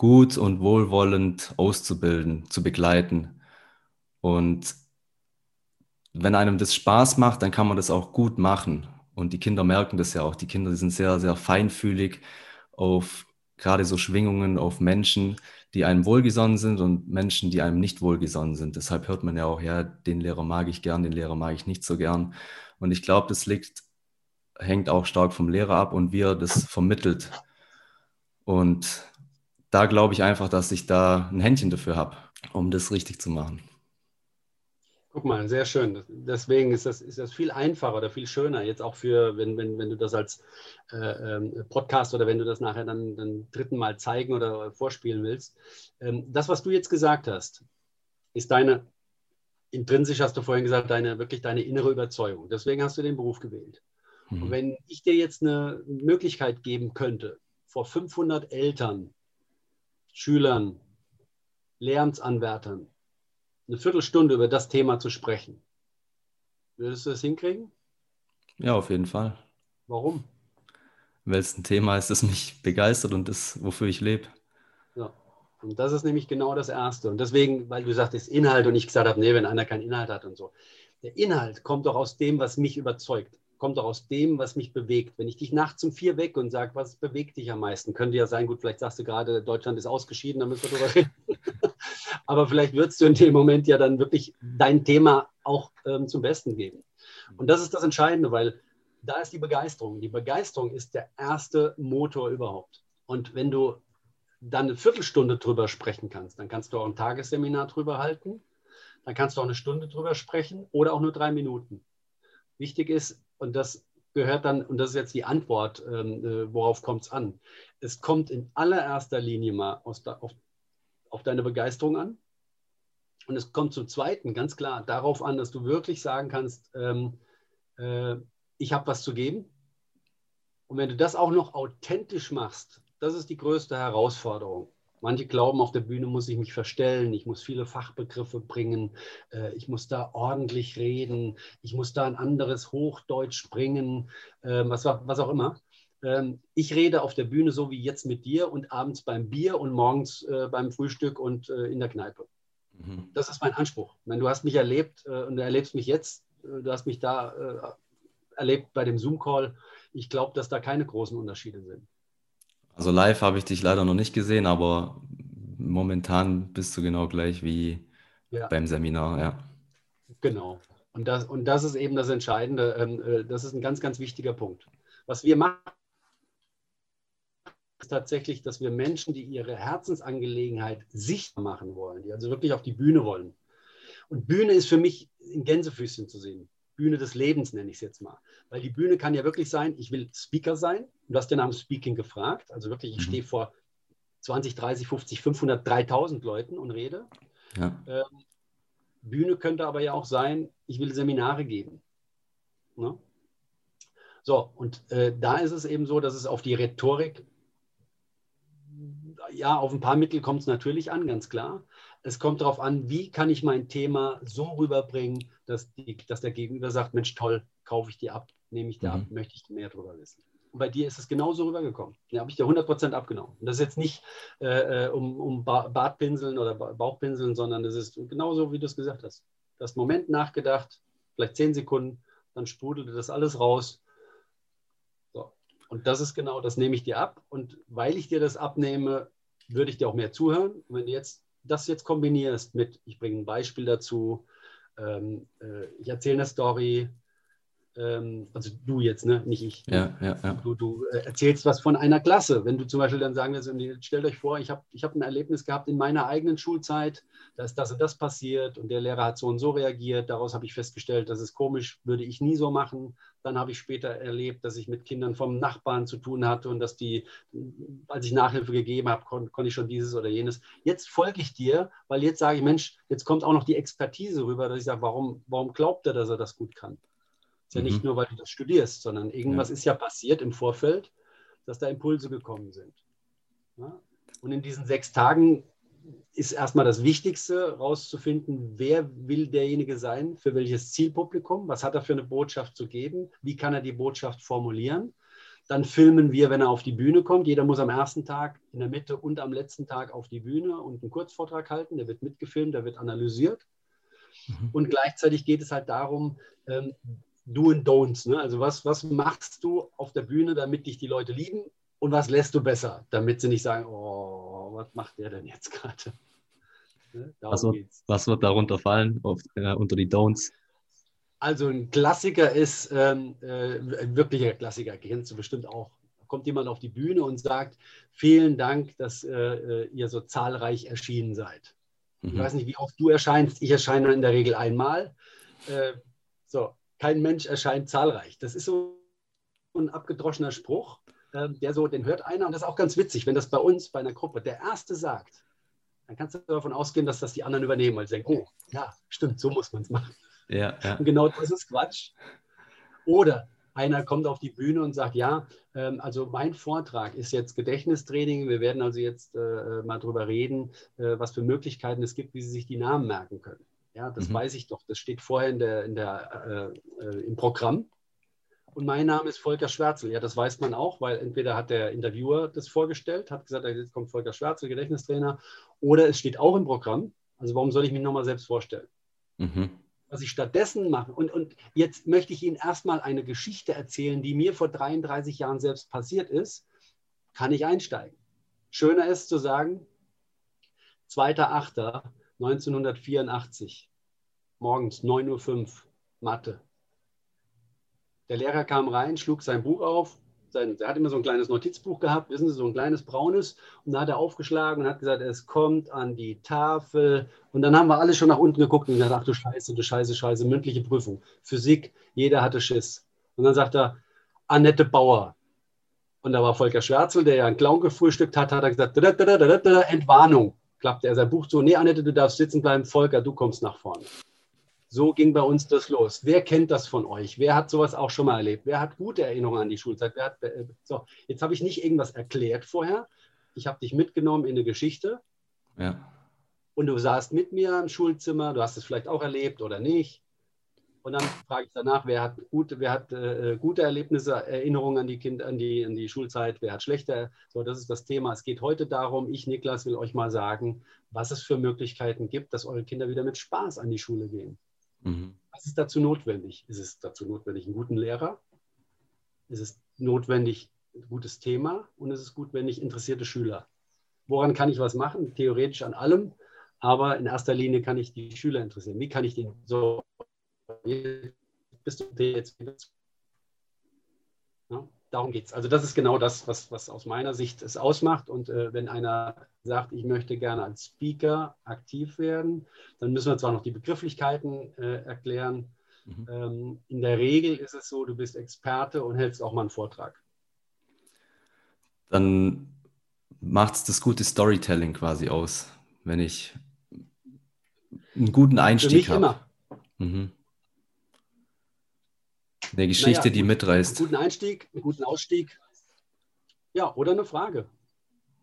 gut und wohlwollend auszubilden, zu begleiten. Und wenn einem das Spaß macht, dann kann man das auch gut machen. Und die Kinder merken das ja auch. Die Kinder die sind sehr, sehr feinfühlig auf gerade so Schwingungen, auf Menschen, die einem wohlgesonnen sind und Menschen, die einem nicht wohlgesonnen sind. Deshalb hört man ja auch, ja, den Lehrer mag ich gern, den Lehrer mag ich nicht so gern. Und ich glaube, das liegt, hängt auch stark vom Lehrer ab und wie er das vermittelt. Und da glaube ich einfach, dass ich da ein Händchen dafür habe, um das richtig zu machen. Guck mal, sehr schön. Deswegen ist das, ist das viel einfacher oder viel schöner, jetzt auch für, wenn, wenn, wenn du das als äh, ähm, Podcast oder wenn du das nachher dann, dann dritten Mal zeigen oder vorspielen willst. Ähm, das, was du jetzt gesagt hast, ist deine, intrinsisch hast du vorhin gesagt, deine, wirklich deine innere Überzeugung. Deswegen hast du den Beruf gewählt. Mhm. Und wenn ich dir jetzt eine Möglichkeit geben könnte, vor 500 Eltern Schülern, Lehramtsanwärtern eine Viertelstunde über das Thema zu sprechen. Würdest du das hinkriegen? Ja, auf jeden Fall. Warum? Weil es ein Thema ist, das mich begeistert und das, wofür ich lebe. Ja. Und das ist nämlich genau das Erste. Und deswegen, weil du sagtest Inhalt und ich gesagt habe, nee, wenn einer keinen Inhalt hat und so. Der Inhalt kommt doch aus dem, was mich überzeugt kommt auch aus dem, was mich bewegt. Wenn ich dich nachts um vier weg und sage, was bewegt dich am meisten, könnte ja sein, gut, vielleicht sagst du gerade, Deutschland ist ausgeschieden, da müssen wir drüber reden. Aber vielleicht würdest du in dem Moment ja dann wirklich dein Thema auch ähm, zum Besten geben. Und das ist das Entscheidende, weil da ist die Begeisterung. Die Begeisterung ist der erste Motor überhaupt. Und wenn du dann eine Viertelstunde drüber sprechen kannst, dann kannst du auch ein Tagesseminar drüber halten, dann kannst du auch eine Stunde drüber sprechen oder auch nur drei Minuten. Wichtig ist, und das gehört dann, und das ist jetzt die Antwort, ähm, äh, worauf kommt es an? Es kommt in allererster Linie mal aus auf, auf deine Begeisterung an. Und es kommt zum Zweiten ganz klar darauf an, dass du wirklich sagen kannst, ähm, äh, ich habe was zu geben. Und wenn du das auch noch authentisch machst, das ist die größte Herausforderung. Manche glauben, auf der Bühne muss ich mich verstellen, ich muss viele Fachbegriffe bringen, äh, ich muss da ordentlich reden, ich muss da ein anderes Hochdeutsch bringen, äh, was, was auch immer. Ähm, ich rede auf der Bühne so wie jetzt mit dir und abends beim Bier und morgens äh, beim Frühstück und äh, in der Kneipe. Mhm. Das ist mein Anspruch. Wenn du hast mich erlebt äh, und du erlebst mich jetzt, äh, du hast mich da erlebt bei dem Zoom-Call. Ich glaube, dass da keine großen Unterschiede sind. Also live habe ich dich leider noch nicht gesehen, aber momentan bist du genau gleich wie ja. beim Seminar, ja. Genau. Und das, und das ist eben das Entscheidende. Ähm, äh, das ist ein ganz, ganz wichtiger Punkt. Was wir machen, ist tatsächlich, dass wir Menschen, die ihre Herzensangelegenheit sichtbar machen wollen, die also wirklich auf die Bühne wollen. Und Bühne ist für mich in Gänsefüßchen zu sehen. Bühne des Lebens nenne ich es jetzt mal. Weil die Bühne kann ja wirklich sein, ich will Speaker sein. Du hast ja nach dem Speaking gefragt. Also wirklich, ich mhm. stehe vor 20, 30, 50, 500, 3000 Leuten und rede. Ja. Ähm, Bühne könnte aber ja auch sein, ich will Seminare geben. Ne? So, und äh, da ist es eben so, dass es auf die Rhetorik, ja, auf ein paar Mittel kommt es natürlich an, ganz klar. Es kommt darauf an, wie kann ich mein Thema so rüberbringen, dass, die, dass der Gegenüber sagt, Mensch, toll, kaufe ich dir ab, nehme ich dir mhm. ab, möchte ich mehr darüber wissen. Und bei dir ist es genauso rübergekommen. Da habe ich dir 100% abgenommen. Und das ist jetzt nicht äh, äh um, um Bartpinseln oder Bauchpinseln, sondern das ist genauso, wie du es gesagt hast. Du hast Moment nachgedacht, vielleicht 10 Sekunden, dann sprudelte das alles raus. So. Und das ist genau, das nehme ich dir ab. Und weil ich dir das abnehme, würde ich dir auch mehr zuhören. Und wenn du jetzt das jetzt kombinierst mit, ich bringe ein Beispiel dazu, ähm, äh, ich erzähle eine Story, ähm, also du jetzt, ne? nicht ich. Ja, ja, ja. Du, du äh, erzählst was von einer Klasse. Wenn du zum Beispiel dann sagen wirst, stellt euch vor, ich habe ich hab ein Erlebnis gehabt in meiner eigenen Schulzeit, da ist das und das passiert und der Lehrer hat so und so reagiert. Daraus habe ich festgestellt, das ist komisch, würde ich nie so machen. Dann habe ich später erlebt, dass ich mit Kindern vom Nachbarn zu tun hatte und dass die, als ich Nachhilfe gegeben habe, kon konnte ich schon dieses oder jenes. Jetzt folge ich dir, weil jetzt sage ich, Mensch, jetzt kommt auch noch die Expertise rüber, dass ich sage, warum, warum glaubt er, dass er das gut kann? Ist ja mhm. nicht nur, weil du das studierst, sondern irgendwas ja. ist ja passiert im Vorfeld, dass da Impulse gekommen sind. Ja? Und in diesen sechs Tagen ist erstmal das Wichtigste, herauszufinden, wer will derjenige sein, für welches Zielpublikum, was hat er für eine Botschaft zu geben, wie kann er die Botschaft formulieren. Dann filmen wir, wenn er auf die Bühne kommt. Jeder muss am ersten Tag, in der Mitte und am letzten Tag auf die Bühne und einen Kurzvortrag halten. Der wird mitgefilmt, der wird analysiert. Mhm. Und gleichzeitig geht es halt darum, ähm, Do and Don'ts. Ne? Also was, was machst du auf der Bühne, damit dich die Leute lieben und was lässt du besser, damit sie nicht sagen, oh, was macht der denn jetzt gerade? Ne? Was, wird, was, wird darunter fallen auf, äh, unter die Don'ts? Also ein Klassiker ist, ähm, äh, ein wirklicher Klassiker, kennst du bestimmt auch. Da kommt jemand auf die Bühne und sagt, vielen Dank, dass äh, äh ihr so zahlreich erschienen seid. Mhm. Ich weiß nicht, wie oft du erscheinst. Ich erscheine in der Regel einmal. Äh, so, kein Mensch erscheint zahlreich. Das ist so ein abgedroschener Spruch, äh, der so, den hört einer und das ist auch ganz witzig, wenn das bei uns, bei einer Gruppe, der Erste sagt, dann kannst du davon ausgehen, dass das die anderen übernehmen, weil sie denken, oh, ja, stimmt, so muss man es machen. Ja, ja. Und genau das ist Quatsch. Oder einer kommt auf die Bühne und sagt, ja, ähm, also mein Vortrag ist jetzt Gedächtnistraining. Wir werden also jetzt äh, mal drüber reden, äh, was für Möglichkeiten es gibt, wie Sie sich die Namen merken können. Ja, das mhm. weiß ich doch. Das steht vorher in der, in der, äh, äh, im Programm. Und mein Name ist Volker Schwärzel. Ja, das weiß man auch, weil entweder hat der Interviewer das vorgestellt, hat gesagt, jetzt kommt Volker Schwärzel, Gedächtnistrainer, oder es steht auch im Programm. Also warum soll ich mich nochmal selbst vorstellen? Mhm. Was ich stattdessen mache, und, und jetzt möchte ich Ihnen erstmal eine Geschichte erzählen, die mir vor 33 Jahren selbst passiert ist, kann ich einsteigen. Schöner ist zu sagen, 2.8. 1984, morgens 9.05 Uhr, Mathe. Der Lehrer kam rein, schlug sein Buch auf. Sein, er hat immer so ein kleines Notizbuch gehabt, wissen Sie, so ein kleines braunes. Und da hat er aufgeschlagen und hat gesagt, es kommt an die Tafel. Und dann haben wir alle schon nach unten geguckt und gesagt, ach du Scheiße, du Scheiße, Scheiße, mündliche Prüfung. Physik, jeder hatte Schiss. Und dann sagt er, Annette Bauer. Und da war Volker Schwärzel, der ja einen Clown gefrühstückt hat, hat er gesagt, Entwarnung klappte er sein Buch zu. Nee, Annette, du darfst sitzen bleiben. Volker, du kommst nach vorne. So ging bei uns das los. Wer kennt das von euch? Wer hat sowas auch schon mal erlebt? Wer hat gute Erinnerungen an die Schulzeit? Hat, äh, so, jetzt habe ich nicht irgendwas erklärt vorher. Ich habe dich mitgenommen in eine Geschichte. Ja. Und du saßt mit mir im Schulzimmer. Du hast es vielleicht auch erlebt oder nicht. Und dann frage ich danach, wer hat gute, wer hat, äh, gute Erlebnisse, Erinnerungen an die, kind, an, die, an die Schulzeit, wer hat schlechte. So, das ist das Thema. Es geht heute darum, ich, Niklas, will euch mal sagen, was es für Möglichkeiten gibt, dass eure Kinder wieder mit Spaß an die Schule gehen. Mhm. Was ist dazu notwendig? Ist es dazu notwendig, einen guten Lehrer? Ist es notwendig, ein gutes Thema? Und ist es notwendig, interessierte Schüler? Woran kann ich was machen? Theoretisch an allem, aber in erster Linie kann ich die Schüler interessieren. Wie kann ich den so bist du jetzt ja, darum geht es. Also das ist genau das, was, was aus meiner Sicht es ausmacht. Und äh, wenn einer sagt, ich möchte gerne als Speaker aktiv werden, dann müssen wir zwar noch die Begrifflichkeiten äh, erklären. Mhm. Ähm, in der Regel ist es so, du bist Experte und hältst auch mal einen Vortrag. Dann macht es das gute Storytelling quasi aus, wenn ich einen guten Einstieg habe. Mhm. Eine Geschichte, naja, die mitreißt. Einen guten Einstieg, einen guten Ausstieg. Ja, oder eine Frage.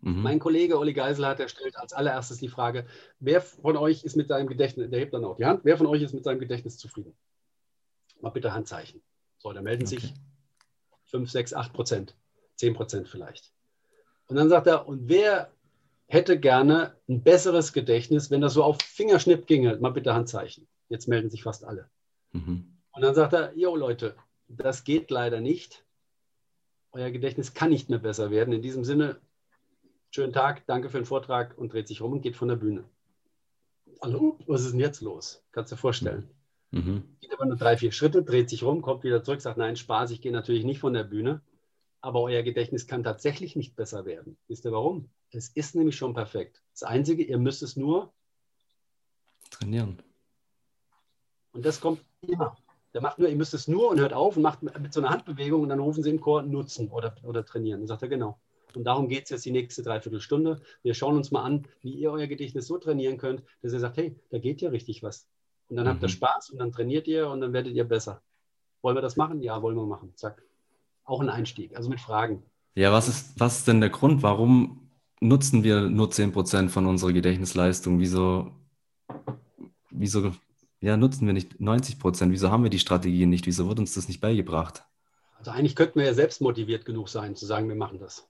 Mhm. Mein Kollege Olli Geisel hat erstellt als allererstes die Frage, wer von euch ist mit seinem Gedächtnis, der hebt dann auch die Hand, wer von euch ist mit seinem Gedächtnis zufrieden? Mal bitte Handzeichen. So, da melden okay. sich 5, 6, 8 Prozent, 10 Prozent vielleicht. Und dann sagt er, und wer hätte gerne ein besseres Gedächtnis, wenn das so auf Fingerschnipp ginge? Mal bitte Handzeichen. Jetzt melden sich fast alle. Mhm. Und dann sagt er, jo Leute, das geht leider nicht. Euer Gedächtnis kann nicht mehr besser werden. In diesem Sinne, schönen Tag, danke für den Vortrag und dreht sich rum und geht von der Bühne. Hallo, was ist denn jetzt los? Kannst du dir vorstellen. Mhm. Geht aber nur drei, vier Schritte, dreht sich rum, kommt wieder zurück, sagt, nein, Spaß, ich gehe natürlich nicht von der Bühne. Aber euer Gedächtnis kann tatsächlich nicht besser werden. Wisst ihr warum? Es ist nämlich schon perfekt. Das Einzige, ihr müsst es nur trainieren. Und das kommt immer. Der macht nur, ihr müsst es nur und hört auf und macht mit so einer Handbewegung und dann rufen sie im Chor nutzen oder, oder trainieren. Dann sagt er, genau. Und darum geht es jetzt die nächste Dreiviertelstunde. Wir schauen uns mal an, wie ihr euer Gedächtnis so trainieren könnt, dass ihr sagt, hey, da geht ja richtig was. Und dann mhm. habt ihr mhm. Spaß und dann trainiert ihr und dann werdet ihr besser. Wollen wir das machen? Ja, wollen wir machen. Zack. Auch ein Einstieg, also mit Fragen. Ja, was ist, was ist denn der Grund? Warum nutzen wir nur 10% von unserer Gedächtnisleistung? Wieso, wieso ja, nutzen wir nicht 90 Prozent? Wieso haben wir die Strategien nicht? Wieso wird uns das nicht beigebracht? Also eigentlich könnten wir ja selbst motiviert genug sein, zu sagen, wir machen das.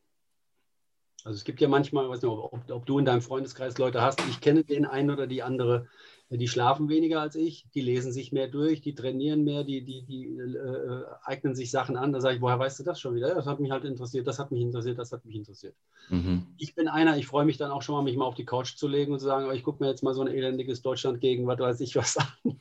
Also es gibt ja manchmal, ich weiß nicht, ob, ob, du in deinem Freundeskreis Leute hast, ich kenne den einen oder die andere, die schlafen weniger als ich, die lesen sich mehr durch, die trainieren mehr, die, die, die äh, eignen sich Sachen an. Da sage ich, woher weißt du das schon wieder? Das hat mich halt interessiert, das hat mich interessiert, das hat mich interessiert. Mhm. Ich bin einer, ich freue mich dann auch schon mal, mich mal auf die Couch zu legen und zu sagen, ich gucke mir jetzt mal so ein elendiges Deutschland gegen, was weiß ich was an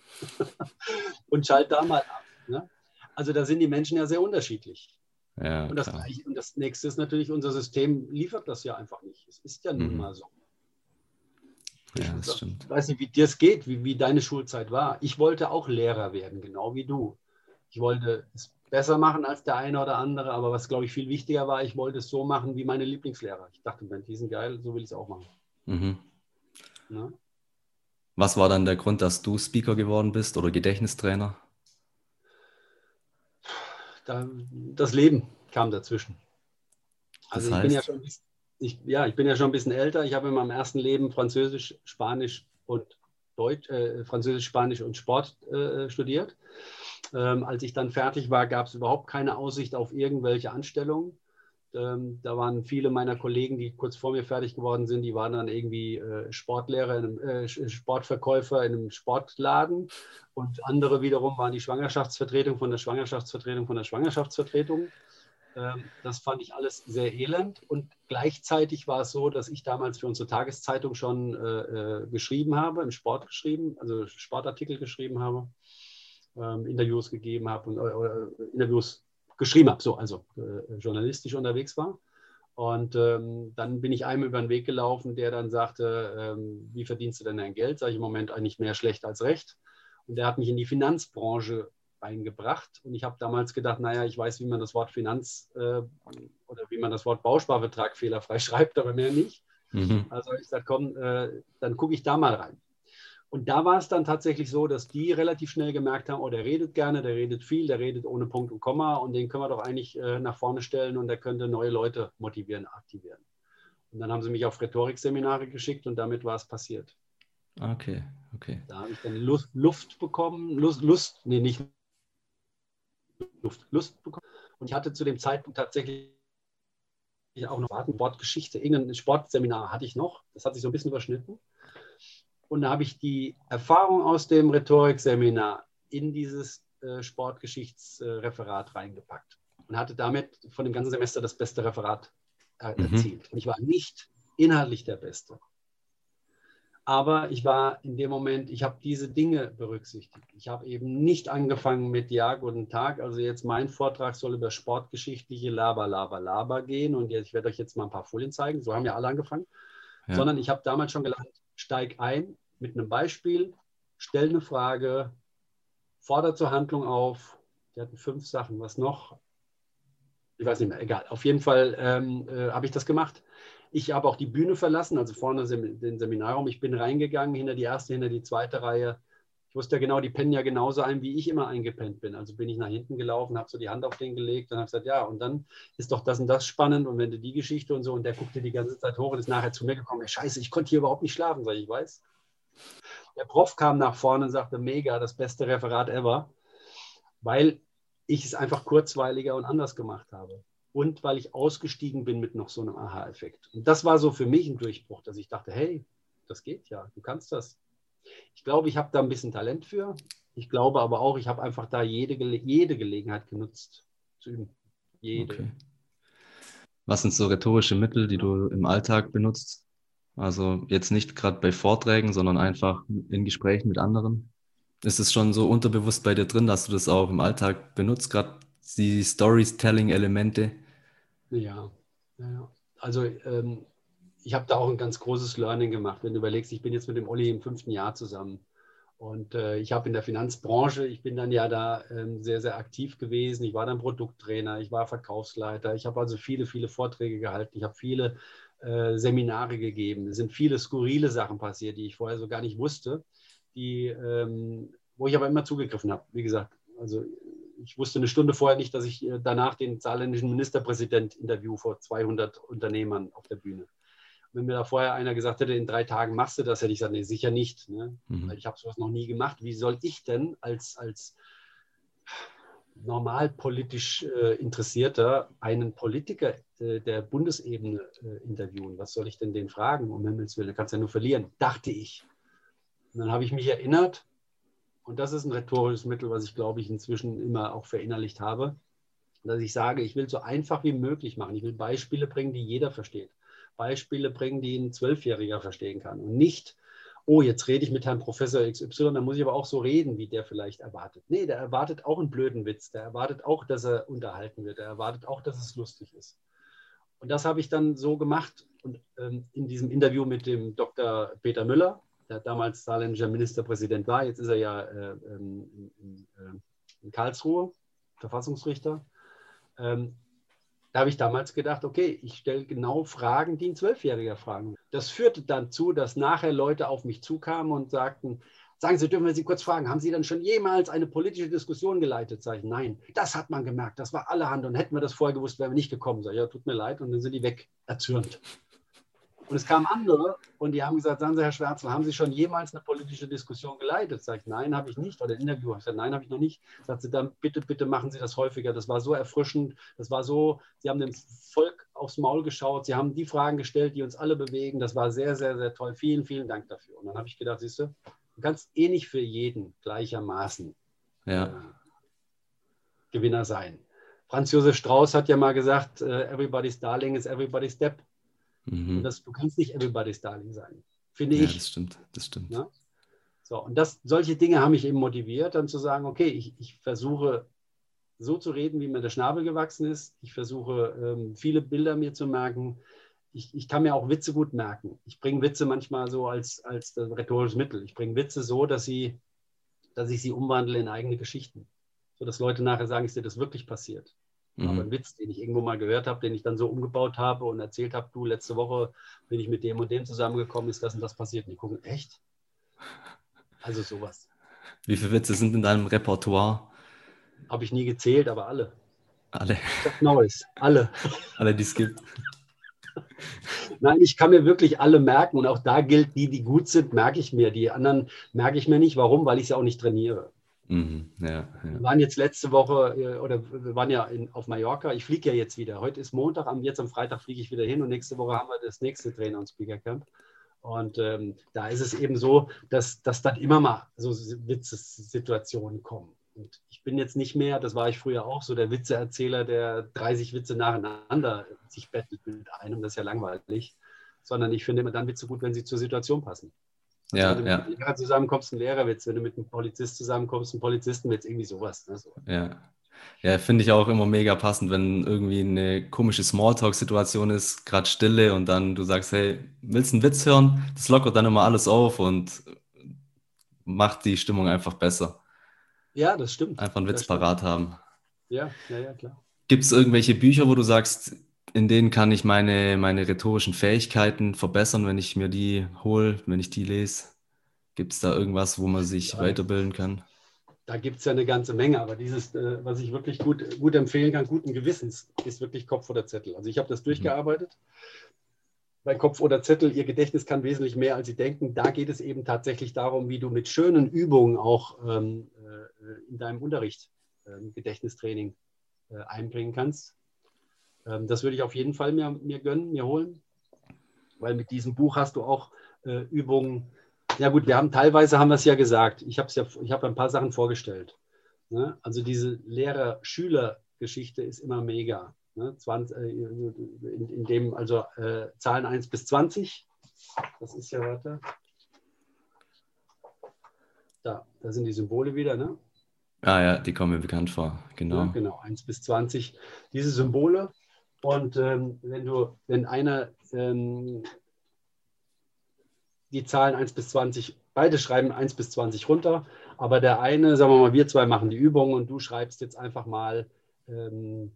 und schalte da mal ab. Ne? Also da sind die Menschen ja sehr unterschiedlich. Ja, und, das, und, das, nächste ist natürlich, unser System liefert das ja einfach nicht. Es ist ja nun mhm. mal so. Ja, das stimmt. Ich weiß nicht, wie dir es geht, wie, wie deine Schulzeit war. Ich wollte auch Lehrer werden, genau wie du. Ich wollte es besser machen als der eine oder andere, aber was, glaube ich, viel wichtiger war, ich wollte es so machen wie meine Lieblingslehrer. Ich dachte, wenn die sind geil, so will ich es auch machen. Mhm. Was war dann der Grund, dass du Speaker geworden bist oder Gedächtnistrainer? das Leben kam dazwischen. Also das heißt? ich bin ja schon ich, ja, ich bin ja schon ein bisschen älter. Ich habe in meinem ersten Leben Französisch, Spanisch und Deutsch, äh, Französisch, Spanisch und Sport äh, studiert. Ähm, als ich dann fertig war, gab es überhaupt keine Aussicht auf irgendwelche Anstellungen. Ähm, da waren viele meiner Kollegen, die kurz vor mir fertig geworden sind, die waren dann irgendwie äh, Sportlehrer, in einem, äh, Sportverkäufer in einem Sportladen und andere wiederum waren die Schwangerschaftsvertretung von der Schwangerschaftsvertretung von der Schwangerschaftsvertretung. Ähm, das fand ich alles sehr elend. Und gleichzeitig war es so, dass ich damals für unsere Tageszeitung schon äh, äh, geschrieben habe, im Sport geschrieben, also Sportartikel geschrieben habe, ähm, Interviews gegeben habe und äh, Interviews geschrieben habe, so, also äh, journalistisch unterwegs war. Und ähm, dann bin ich einem über den Weg gelaufen, der dann sagte, ähm, wie verdienst du denn dein Geld? Sage ich im Moment eigentlich mehr schlecht als recht. Und der hat mich in die Finanzbranche reingebracht. Und ich habe damals gedacht, naja, ich weiß, wie man das Wort Finanz äh, oder wie man das Wort Bausparvertrag fehlerfrei schreibt, aber mehr nicht. Mhm. Also ich sagte, komm, äh, dann gucke ich da mal rein. Und da war es dann tatsächlich so, dass die relativ schnell gemerkt haben, oh, der redet gerne, der redet viel, der redet ohne Punkt und Komma und den können wir doch eigentlich äh, nach vorne stellen und der könnte neue Leute motivieren, aktivieren. Und dann haben sie mich auf Rhetorikseminare geschickt und damit war es passiert. Okay, Okay. Da habe ich dann Lust, Luft bekommen, Lust, Lust, nee, nicht Luft, Lust bekommen. Und ich hatte zu dem Zeitpunkt tatsächlich auch noch Sportgeschichte, irgendein Sportseminar hatte ich noch. Das hat sich so ein bisschen überschnitten. Und da habe ich die Erfahrung aus dem Rhetorikseminar in dieses äh, Sportgeschichtsreferat reingepackt und hatte damit von dem ganzen Semester das beste Referat äh, mhm. erzielt. Und ich war nicht inhaltlich der Beste. Aber ich war in dem Moment, ich habe diese Dinge berücksichtigt. Ich habe eben nicht angefangen mit Ja, guten Tag. Also jetzt mein Vortrag soll über sportgeschichtliche Laber, Laber, Laber gehen. Und jetzt, ich werde euch jetzt mal ein paar Folien zeigen. So haben ja alle angefangen. Ja. Sondern ich habe damals schon gelernt, steig ein mit einem Beispiel, stell eine Frage, fordere zur Handlung auf. Die hatten fünf Sachen. Was noch? Ich weiß nicht mehr, egal. Auf jeden Fall ähm, äh, habe ich das gemacht. Ich habe auch die Bühne verlassen, also vorne den Seminarraum. Ich bin reingegangen, hinter die erste, hinter die zweite Reihe. Ich wusste ja genau, die pennen ja genauso ein, wie ich immer eingepennt bin. Also bin ich nach hinten gelaufen, habe so die Hand auf den gelegt und habe gesagt, ja, und dann ist doch das und das spannend und wenn du die Geschichte und so, und der guckte die ganze Zeit hoch und ist nachher zu mir gekommen, hey, scheiße, ich konnte hier überhaupt nicht schlafen, sag ich, ich weiß. Der Prof kam nach vorne und sagte, mega, das beste Referat ever, weil ich es einfach kurzweiliger und anders gemacht habe und weil ich ausgestiegen bin mit noch so einem Aha-Effekt. Und das war so für mich ein Durchbruch, dass ich dachte, hey, das geht ja, du kannst das. Ich glaube, ich habe da ein bisschen Talent für. Ich glaube aber auch, ich habe einfach da jede, jede Gelegenheit genutzt zu üben. Jede. Okay. Was sind so rhetorische Mittel, die du im Alltag benutzt? Also jetzt nicht gerade bei Vorträgen, sondern einfach in Gesprächen mit anderen. Ist es schon so unterbewusst bei dir drin, dass du das auch im Alltag benutzt, gerade die Storytelling-Elemente? Ja, ja. also ähm, ich habe da auch ein ganz großes Learning gemacht. Wenn du überlegst, ich bin jetzt mit dem Olli im fünften Jahr zusammen. Und äh, ich habe in der Finanzbranche, ich bin dann ja da ähm, sehr, sehr aktiv gewesen. Ich war dann Produkttrainer, ich war Verkaufsleiter. Ich habe also viele, viele Vorträge gehalten. Ich habe viele äh, Seminare gegeben. Es sind viele skurrile Sachen passiert, die ich vorher so gar nicht wusste, die, ähm, wo ich aber immer zugegriffen habe. Wie gesagt, also ich wusste eine Stunde vorher nicht, dass ich äh, danach den saarländischen Ministerpräsident interview vor 200 Unternehmern auf der Bühne. wenn mir da vorher einer gesagt hätte, in drei Tagen machst du das, hätte ich gesagt, nee, sicher nicht. Ne? Mhm. Weil ich habe sowas noch nie gemacht. Wie soll ich denn als, als normal politisch äh, Interessierter einen Politiker äh, der Bundesebene äh, interviewen? Was soll ich denn den fragen? Um Himmels Willen, du kannst ja nur verlieren, dachte ich. Und dann habe ich mich erinnert, und das ist ein rhetorisches Mittel, was ich, glaube ich, inzwischen immer auch verinnerlicht habe, dass ich sage, ich will so einfach wie möglich machen. Ich will Beispiele bringen, die jeder versteht. Beispiele bringen, die ein Zwölfjähriger verstehen kann. Und nicht, oh, jetzt rede ich mit Herrn Professor XY, dann muss ich aber auch so reden, wie der vielleicht erwartet. Nee, der erwartet auch einen blöden Witz. Der erwartet auch, dass er unterhalten wird. Der erwartet auch, dass es lustig ist. Und das habe ich dann so gemacht. Und ähm, in diesem Interview mit dem Dr. Peter Müller, der damals saarländischer Ministerpräsident war. Jetzt ist er ja äh, ähm, in, in, äh, in, Karlsruhe, Verfassungsrichter. Ähm, da habe ich damals gedacht, okay, ich stelle genau Fragen, die ein Zwölfjähriger fragen. Das führte dann zu, dass nachher Leute auf mich zukamen und sagten, sagen Sie, dürfen wir Sie kurz fragen, haben Sie dann schon jemals eine politische Diskussion geleitet? Sag ich, nein, das hat man gemerkt, das war allerhand und hätten wir das vorher gewusst, wären wir nicht gekommen. Sag ich, ja, tut mir leid und dann sind die weg, erzürnt. Und es kamen andere und die haben gesagt, sagen Sie, Herr Schwärzel, haben Sie schon jemals eine politische Diskussion geleitet? Sag ich, nein, habe ich nicht. Oder ein Interview habe ich gesagt, nein, habe ich noch nicht. Sagt sie, dann bitte, bitte machen Sie das häufiger. Das war so erfrischend. Das war so, Sie haben dem Volk aufs Maul geschaut. Sie haben die Fragen gestellt, die uns alle bewegen. Das war sehr, sehr, sehr toll. Vielen, vielen Dank dafür. Und dann habe ich gedacht, siehst du, du kannst eh nicht für jeden gleichermaßen ja. äh, Gewinner sein. Franz Josef Strauß hat ja mal gesagt, äh, everybody's darling is everybody's step. Mhm. Und das, du kannst nicht everybody's darling sein, finde ja, ich. Das stimmt, das stimmt. Ja? So, und das, solche Dinge haben mich eben motiviert, dann zu sagen, okay, ich, ich versuche so zu reden, wie mir der Schnabel gewachsen ist. Ich versuche ähm, viele Bilder mir zu merken. Ich, ich, kann mir auch Witze gut merken. Ich bringe Witze manchmal so als, als rhetorisches Mittel. Ich bringe Witze so, dass, sie, dass ich sie umwandle in eigene Geschichten. So dass Leute nachher sagen, ist dir das wirklich passiert? Mhm. Aber ein Witz, den ich irgendwo mal gehört habe, den ich dann so umgebaut habe und erzählt habe, du, letzte Woche bin ich mit dem und dem zusammengekommen, ist das und das passiert. Und die gucken, echt? Also sowas. Wie viele Witze sind in deinem Repertoire? Habe ich nie gezählt, aber alle. Alle. Norris, alle. Alle, die es gibt. Nein, ich kann mir wirklich alle merken und auch da gilt, die, die gut sind, merke ich mir. Die anderen merke ich mir nicht. Warum? Weil ich sie auch nicht trainiere. Mhm, ja, ja. Wir waren jetzt letzte Woche äh, oder wir waren ja in, auf Mallorca. Ich fliege ja jetzt wieder. Heute ist Montag, jetzt am Freitag fliege ich wieder hin und nächste Woche haben wir das nächste Trainer- und Speaker-Camp. Und ähm, da ist es eben so, dass, dass dann immer mal so Witzesituationen kommen. Und ich bin jetzt nicht mehr, das war ich früher auch, so der Witzeerzähler, der 30 Witze nacheinander sich bettelt mit einem, das ist ja langweilig, sondern ich finde immer dann Witze gut, wenn sie zur Situation passen. Also ja, wenn du ja. mit einem Lehrer zusammenkommst, ein Lehrerwitz, wenn du mit einem Polizist zusammenkommst, ein Polizistenwitz, irgendwie sowas. Ne? So. Ja. Ja, finde ich auch immer mega passend, wenn irgendwie eine komische Smalltalk-Situation ist, gerade Stille und dann du sagst, hey, willst du einen Witz hören? Das lockert dann immer alles auf und macht die Stimmung einfach besser. Ja, das stimmt. Einfach einen Witz parat haben. Ja, ja, ja, klar. Gibt es irgendwelche Bücher, wo du sagst, in denen kann ich meine, meine rhetorischen Fähigkeiten verbessern, wenn ich mir die hole, wenn ich die lese? Gibt es da irgendwas, wo man sich ja. weiterbilden kann? Da gibt es ja eine ganze Menge, aber dieses, äh, was ich wirklich gut, gut empfehlen kann, guten Gewissens, ist wirklich Kopf oder Zettel. Also ich habe das mhm. durchgearbeitet. Mhm. Bei Kopf oder Zettel, Ihr Gedächtnis kann wesentlich mehr, als Sie denken. Da geht es eben tatsächlich darum, wie du mit schönen Übungen auch ähm, äh, in deinem Unterricht ähm, Gedächtnistraining äh, einbringen kannst. Ähm, das würde ich auf jeden Fall mir, mir gönnen, mir holen, weil mit diesem Buch hast du auch äh, Übungen. Ja gut, wir haben teilweise haben wir es ja gesagt. Ich habe ja, ich habe ein paar Sachen vorgestellt. Ne? Also diese Lehrer-Schüler-Geschichte ist immer mega. Ne? 20, in, in, dem also äh, Zahlen 1 bis 20. Das ist ja, warte. Da, da sind die Symbole wieder, ne? Ah ja, die kommen mir bekannt vor, genau. Ja, genau, 1 bis 20. Diese Symbole. Und ähm, wenn du, wenn einer ähm, die Zahlen 1 bis 20, beide schreiben 1 bis 20 runter, aber der eine, sagen wir mal, wir zwei machen die Übung und du schreibst jetzt einfach mal ähm,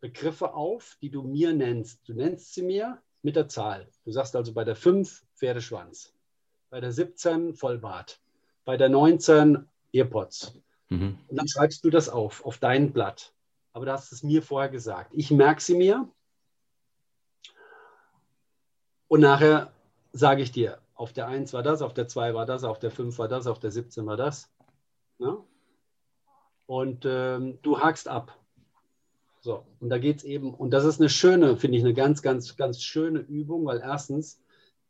Begriffe auf, die du mir nennst. Du nennst sie mir mit der Zahl. Du sagst also bei der 5 Pferdeschwanz, bei der 17 Vollbart, bei der 19 Earpods, Mhm. Und dann schreibst du das auf, auf dein Blatt. Aber du hast es mir vorher gesagt. Ich merke sie mir. Und nachher sage ich dir, auf der 1 war das, auf der 2 war das, auf der 5 war das, auf der 17 war das. Ja? Und ähm, du hakst ab. So, und da geht es eben, und das ist eine schöne, finde ich, eine ganz, ganz, ganz schöne Übung, weil erstens,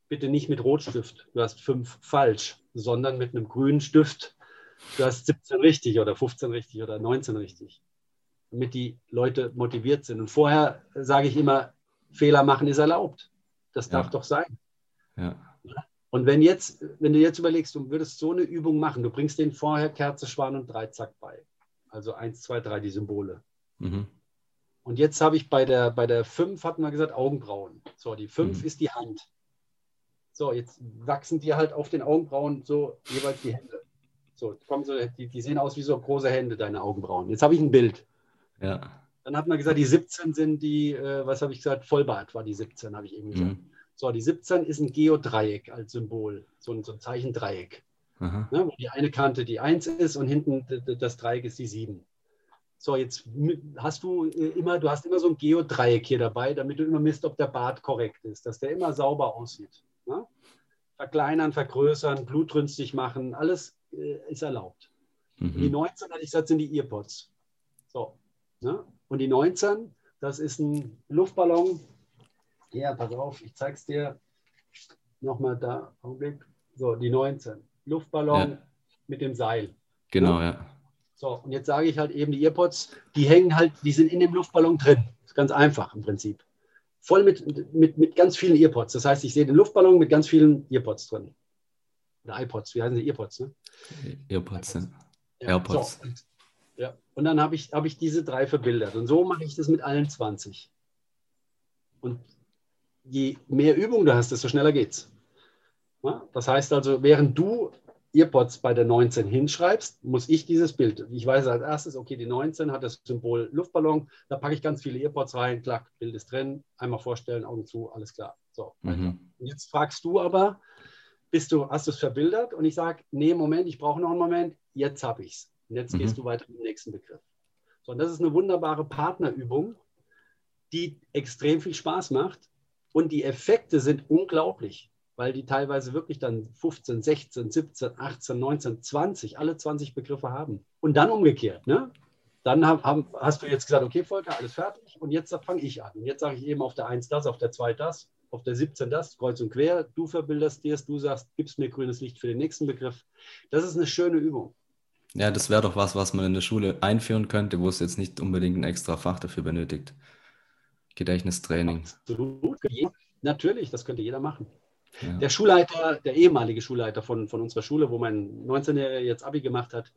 bitte nicht mit Rotstift, du hast fünf falsch, sondern mit einem grünen Stift du hast 17 richtig oder 15 richtig oder 19 richtig, damit die Leute motiviert sind. Und vorher sage ich immer, Fehler machen ist erlaubt. Das darf ja. doch sein. Ja. Und wenn jetzt, wenn du jetzt überlegst, du würdest so eine Übung machen, du bringst denen vorher Kerze, Schwan und Dreizack bei. Also 1, 2, 3, die Symbole. Mhm. Und jetzt habe ich bei der, bei der 5 hatten wir gesagt, Augenbrauen. So, die 5 mhm. ist die Hand. So, jetzt wachsen dir halt auf den Augenbrauen so jeweils die Hände. So, kommen so die, die sehen aus wie so große Hände, deine Augenbrauen. Jetzt habe ich ein Bild. Ja. Dann hat man gesagt, die 17 sind die, äh, was habe ich gesagt, Vollbart war die 17, habe ich eben gesagt. Mhm. So, die 17 ist ein Geodreieck als Symbol, so ein, so ein Zeichendreieck. Ne, wo die eine Kante die 1 ist und hinten das Dreieck ist die 7. So, jetzt hast du äh, immer, du hast immer so ein Geodreieck hier dabei, damit du immer misst, ob der Bart korrekt ist, dass der immer sauber aussieht. Ne? Verkleinern, vergrößern, blutrünstig machen, alles äh, ist erlaubt. Mhm. die 19, hatte ich gesagt, sind die Earpods. So. Ne? Und die 19, das ist ein Luftballon. Ja, pass auf, ich zeige es dir nochmal da. Augenblick. So, die 19. Luftballon ja. mit dem Seil. Genau, ne? ja. So, und jetzt sage ich halt eben, die Earpods, die hängen halt, die sind in dem Luftballon drin. Ist ganz einfach im Prinzip. Voll mit, mit, mit ganz vielen Earpods. Das heißt, ich sehe den Luftballon mit ganz vielen Earpods drin. Oder iPods, wie heißen sie? Earpods, ne? Earpods, iPods. Ja. AirPods. So, und, dann habe ich, hab ich diese drei verbildert. Und so mache ich das mit allen 20. Und je mehr Übung du hast, desto schneller geht's. Ja? Das heißt also, während du Earpods bei der 19 hinschreibst, muss ich dieses Bild. Ich weiß als erstes, okay, die 19 hat das Symbol Luftballon, da packe ich ganz viele Earpods rein, klack, Bild ist drin, einmal vorstellen, Augen zu, alles klar. So, mhm. Und jetzt fragst du aber, bist du, hast du es verbildert? Und ich sage, nee, Moment, ich brauche noch einen Moment, jetzt habe ich es. Und jetzt mhm. gehst du weiter mit dem nächsten Begriff. So, und das ist eine wunderbare Partnerübung, die extrem viel Spaß macht, Und die Effekte sind unglaublich, weil die teilweise wirklich dann 15, 16, 17, 18, 19, 20, alle 20 Begriffe haben. Und dann umgekehrt. Ne? Dann haben, haben, hast du jetzt gesagt, okay, Volker, alles fertig. Und jetzt fange ich an. Und jetzt sage ich eben auf der 1 das, auf der 2 das, auf der 17 das, kreuz und quer. Du verbilderst dir es, du sagst, gibst mir grünes Licht für den nächsten Begriff. Das ist eine schöne Übung. Ja, das wäre doch was, was man in der Schule einführen könnte, wo es jetzt nicht unbedingt ein extra Fach dafür benötigt. Gedächtnistraining. Absolut. Natürlich, das könnte jeder machen. Ja. Der Schulleiter, der ehemalige Schulleiter von, von unserer Schule, wo mein 19-Jähriger jetzt Abi gemacht hat,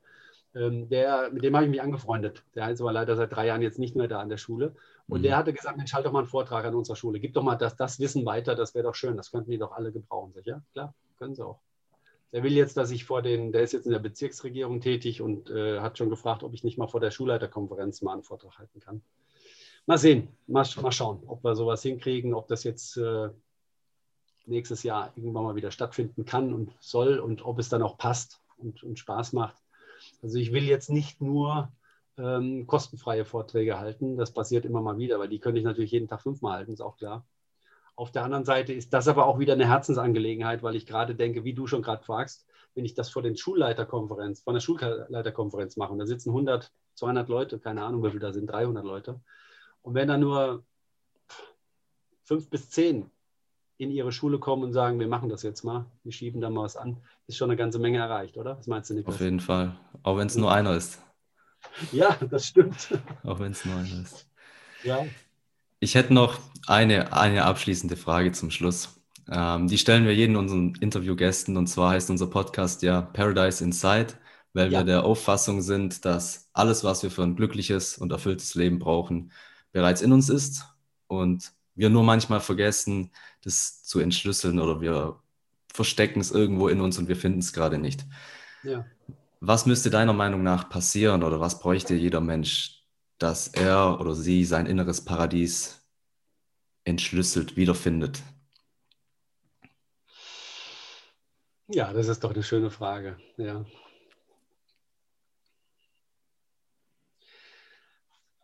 ähm, der, mit dem habe ich mich angefreundet. Der ist aber leider seit drei Jahren jetzt nicht mehr da an der Schule. Und mhm. der hatte gesagt, Mensch, halt doch mal einen Vortrag an unserer Schule. Gib doch mal das, das Wissen weiter, das wäre doch schön. Das könnten die doch alle gebrauchen. Sag, ja, klar, können sie auch. Der will jetzt, dass ich vor den, der ist jetzt in der Bezirksregierung tätig und äh, hat schon gefragt, ob ich nicht mal vor der Schulleiterkonferenz mal einen Vortrag halten kann. Mal sehen, mal, mal schauen, ob wir sowas hinkriegen, ob das jetzt äh, nächstes Jahr irgendwann mal wieder stattfinden kann und soll und ob es dann auch passt und, und Spaß macht. Also ich will jetzt nicht nur ähm, kostenfreie Vorträge halten, das passiert immer mal wieder, weil die könnte ich natürlich jeden Tag fünfmal halten, ist auch klar. Auf der anderen Seite ist das aber auch wieder eine Herzensangelegenheit, weil ich gerade denke, wie du schon gerade fragst, wenn ich das vor den Schulleiterkonferenz, vor einer Schulleiterkonferenz mache, und da sitzen 100, 200 Leute, keine Ahnung, wie viele da sind, 300 Leute, und wenn da nur fünf bis zehn in ihre Schule kommen und sagen, wir machen das jetzt mal, wir schieben da mal was an, ist schon eine ganze Menge erreicht, oder? Was meinst du, Niklas? Auf jeden Fall, auch wenn es nur einer ist. Ja, das stimmt. Auch wenn es nur einer ist. Ja. Ich hätte noch eine, eine abschließende Frage zum Schluss. Ähm, die stellen wir jeden unseren Interviewgästen und zwar heißt unser Podcast ja Paradise Inside, weil ja. wir der Auffassung sind, dass alles, was wir für ein glückliches und erfülltes Leben brauchen, bereits in uns ist und wir nur manchmal vergessen, das zu entschlüsseln oder wir verstecken es irgendwo in uns und wir finden es gerade nicht. Ja. Was müsste deiner Meinung nach passieren oder was bräuchte jeder Mensch, dass er oder sie sein inneres Paradies entschlüsselt wiederfindet? Ja, das ist doch eine schöne Frage. Ja.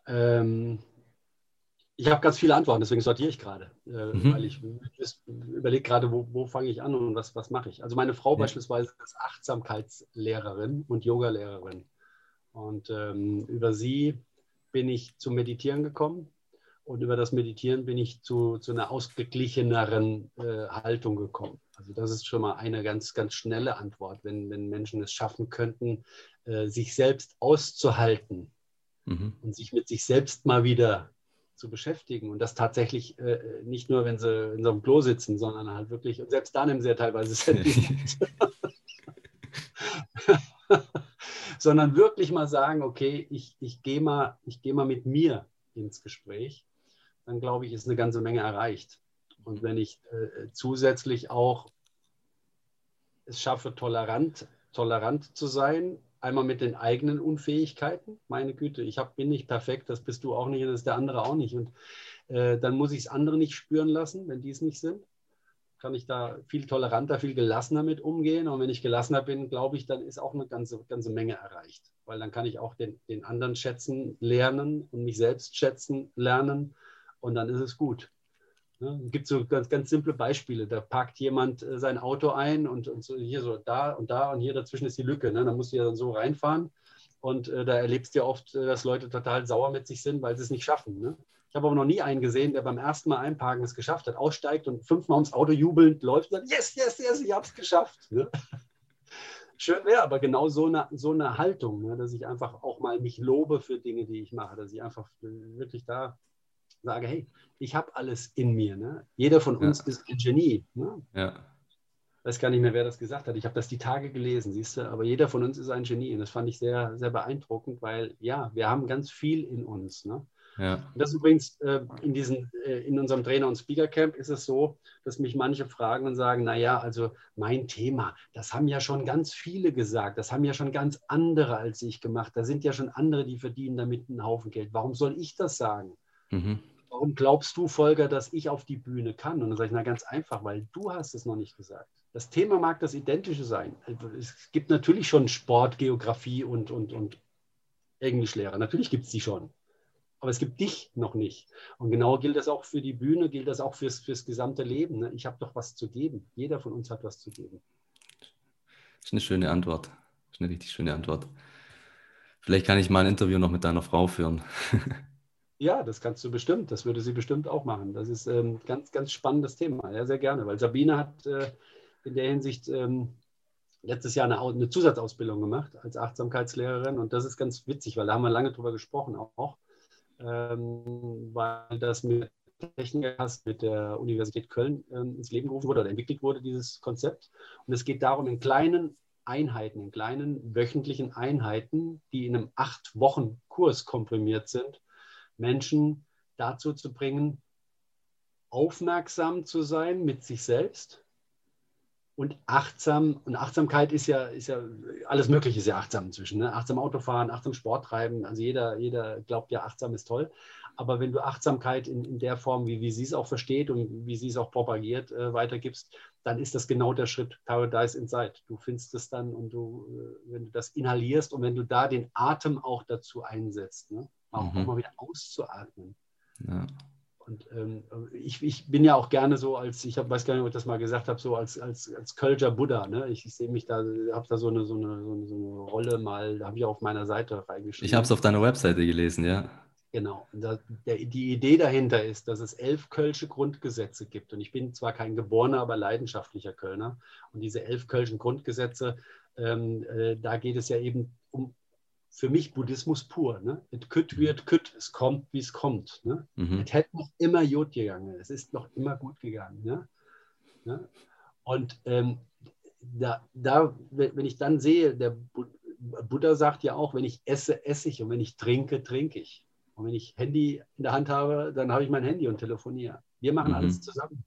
Ähm, ich habe ganz viele Antworten, deswegen sortiere ich gerade, äh, mhm. weil ich überlege gerade, wo, wo fange ich an und was, was mache ich. Also meine Frau ja. beispielsweise ist Achtsamkeitslehrerin und Yogalehrerin. Und ähm, über sie bin ich zum Meditieren gekommen und über das Meditieren bin ich zu, zu einer ausgeglicheneren äh, Haltung gekommen. Also das ist schon mal eine ganz, ganz schnelle Antwort, wenn, wenn Menschen es schaffen könnten, äh, sich selbst auszuhalten mhm. und sich mit sich selbst mal wieder zu beschäftigen und das tatsächlich äh, nicht nur, wenn sie in so einem Klo sitzen, sondern halt wirklich, und selbst da nehmen sie ja teilweise Selfies sondern wirklich mal sagen, okay, ich, ich gehe mal, geh mal mit mir ins Gespräch, dann glaube ich, ist eine ganze Menge erreicht. Und wenn ich äh, zusätzlich auch es schaffe, tolerant, tolerant zu sein, Einmal mit den eigenen Unfähigkeiten. Meine Güte, ich hab, bin nicht perfekt, das bist du auch nicht und das ist der andere auch nicht. Und äh, dann muss ich es andere nicht spüren lassen, wenn die es nicht sind. Kann ich da viel toleranter, viel gelassener mit umgehen. Und wenn ich gelassener bin, glaube ich, dann ist auch eine ganze, ganze Menge erreicht. Weil dann kann ich auch den, den anderen schätzen lernen und mich selbst schätzen lernen. Und dann ist es gut. Ne? Es gibt so ganz, ganz simple Beispiele. Da parkt jemand äh, sein Auto ein und, und so hier so da und da und hier dazwischen ist die Lücke. Ne? Da musst du ja dann so reinfahren. Und äh, da erlebst du ja oft, äh, dass Leute total sauer mit sich sind, weil sie es nicht schaffen. Ne? Ich habe aber noch nie einen gesehen, der beim ersten Mal einparken es geschafft hat, aussteigt und fünfmal ums Auto jubelnd läuft und sagt, yes, yes, yes, ich habe es geschafft. Ne? Schön wäre aber genau so eine, so eine Haltung, ne? dass ich einfach auch mal mich lobe für Dinge, die ich mache, dass ich einfach wirklich da sage, hey, ich habe alles in mir. Ne? Jeder von uns ja. ist ein Genie. Ne? Ja. Ich weiß gar nicht mehr, wer das gesagt hat. Ich habe das die Tage gelesen, siehst du, aber jeder von uns ist ein Genie. Und das fand ich sehr, sehr beeindruckend, weil ja, wir haben ganz viel in uns. Ne? Ja. Und das übrigens äh, in, diesen, äh, in unserem Trainer- und Speaker-Camp ist es so, dass mich manche fragen und sagen, naja, also mein Thema, das haben ja schon ganz viele gesagt, das haben ja schon ganz andere als ich gemacht, da sind ja schon andere, die verdienen damit einen Haufen Geld. Warum soll ich das sagen? Mhm warum glaubst du, Volker, dass ich auf die Bühne kann? Und dann sage ich, na ganz einfach, weil du hast es noch nicht gesagt. Das Thema mag das Identische sein. Es gibt natürlich schon Sport, Geografie und, und, und Englischlehrer. Natürlich gibt es die schon. Aber es gibt dich noch nicht. Und genau gilt das auch für die Bühne, gilt das auch fürs, fürs gesamte Leben. Ne? Ich habe doch was zu geben. Jeder von uns hat was zu geben. Das ist eine schöne Antwort. Das ist eine richtig schöne Antwort. Vielleicht kann ich mal ein Interview noch mit deiner Frau führen. ja, das kannst du bestimmt. Das würde sie bestimmt auch machen. Das ist ein ähm, ganz, ganz spannendes Thema. Ja, sehr gerne. Weil Sabine hat äh, in der Hinsicht ähm, letztes Jahr eine, eine, Zusatzausbildung gemacht als Achtsamkeitslehrerin. Und das ist ganz witzig, weil da haben wir lange drüber gesprochen auch ähm, weil das mit Technikers mit der Universität Köln ähm, ins Leben gerufen wurde oder entwickelt wurde, dieses Konzept. Und es geht darum, in kleinen Einheiten, in kleinen wöchentlichen Einheiten, die in einem acht Wochen Kurs komprimiert sind, Menschen dazu zu bringen, aufmerksam zu sein mit sich selbst, und achtsam, und Achtsamkeit ist ja, ist ja, alles Mögliche ist ja achtsam inzwischen. Ne? Achtsam Autofahren, achtsam Sport treiben. Also jeder, jeder glaubt ja, achtsam ist toll. Aber wenn du Achtsamkeit in, in der Form, wie, wie sie es auch versteht und wie sie es auch propagiert, äh, weitergibst, dann ist das genau der Schritt Paradise Inside. Du findest es dann und du, äh, wenn du das inhalierst und wenn du da den Atem auch dazu einsetzt, ne? auch, mhm. auch mal wieder auszuatmen. Ja. Und ähm, ich, ich, bin ja auch gerne so als, ich hab, weiß gar nicht, ob ich das mal gesagt habe, so als, als, als Kölscher Buddha. Ne? Ich, ich sehe mich da, habe da so eine, so, eine, so, eine, so eine Rolle mal, da habe ich auf meiner Seite reingeschrieben. Ich habe es auf deiner Webseite gelesen, ja. Genau. Da, der, die Idee dahinter ist, dass es elf Kölsche Grundgesetze gibt. Und ich bin zwar kein geborener, aber leidenschaftlicher Kölner. Und diese elf Kölschen Grundgesetze, ähm, äh, da geht es ja eben um für mich Buddhismus pur. Ne? Es kütt mhm. wird kütt, es kommt, wie es kommt. Ne? Mhm. Es hätte noch immer gut gegangen, es ist noch immer gut gegangen. Ne? ne? Und ähm, da, da, wenn ich dann sehe, der Buddha sagt ja auch, wenn ich esse, esse ich und wenn ich trinke, trinke ich. Und wenn ich Handy in der Hand habe, dann habe ich mein Handy und telefoniere. Wir machen mhm. alles zusammen.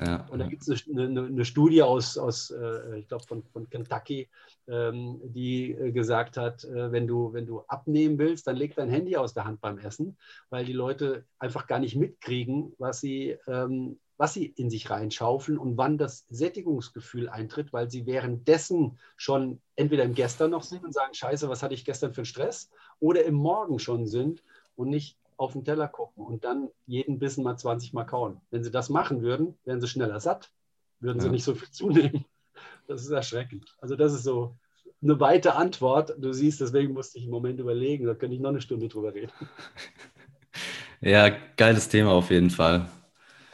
Ja. Und da gibt es eine, eine, eine, Studie aus, aus äh, ich glaube, von, von Kentucky, ähm, die äh, gesagt hat, äh, wenn, du, wenn du abnehmen willst, dann leg dein Handy aus der Hand beim Essen, weil die Leute einfach gar nicht mitkriegen, was sie, ähm, was sie in sich reinschaufeln und wann das Sättigungsgefühl eintritt, weil sie währenddessen schon entweder im Gestern noch sind und sagen, scheiße, was hatte ich gestern für einen Stress, oder im Morgen schon sind und nicht auf den Teller gucken und dann jeden Bissen mal 20 Mal kauen. Wenn sie das machen würden, wären sie schneller satt, würden sie nicht so viel zunehmen. Das ist erschreckend. Also das ist so eine weite Antwort. Du siehst, deswegen musste ich im Moment überlegen, da könnte ich noch eine Stunde drüber reden. Ja, geiles Thema auf jeden Fall.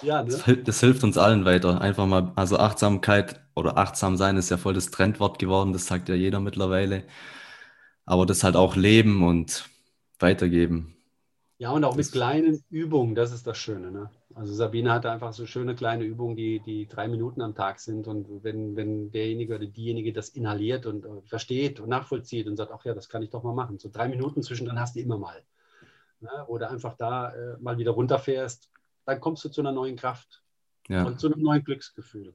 Ja, ne? das, das, hilft uns allen weiter. Einfach mal, also Achtsamkeit oder achtsam sein ist ja voll das Trendwort geworden, das sagt ja jeder mittlerweile. Aber das halt auch leben und weitergeben. Ja, und auch mit kleinen Übungen, das ist das Schöne. Ne? Also Sabine hatte einfach so schöne kleine Übungen, die, die drei Minuten am Tag sind. Und wenn, wenn derjenige oder diejenige das inhaliert und äh, versteht und nachvollzieht und sagt, ach ja, das kann ich doch mal machen. So drei Minuten zwischendrin hast du immer mal. Ne? Oder einfach da äh, mal wieder runterfährst, dann kommst du zu einer neuen Kraft ja. und zu einem neuen Glücksgefühl.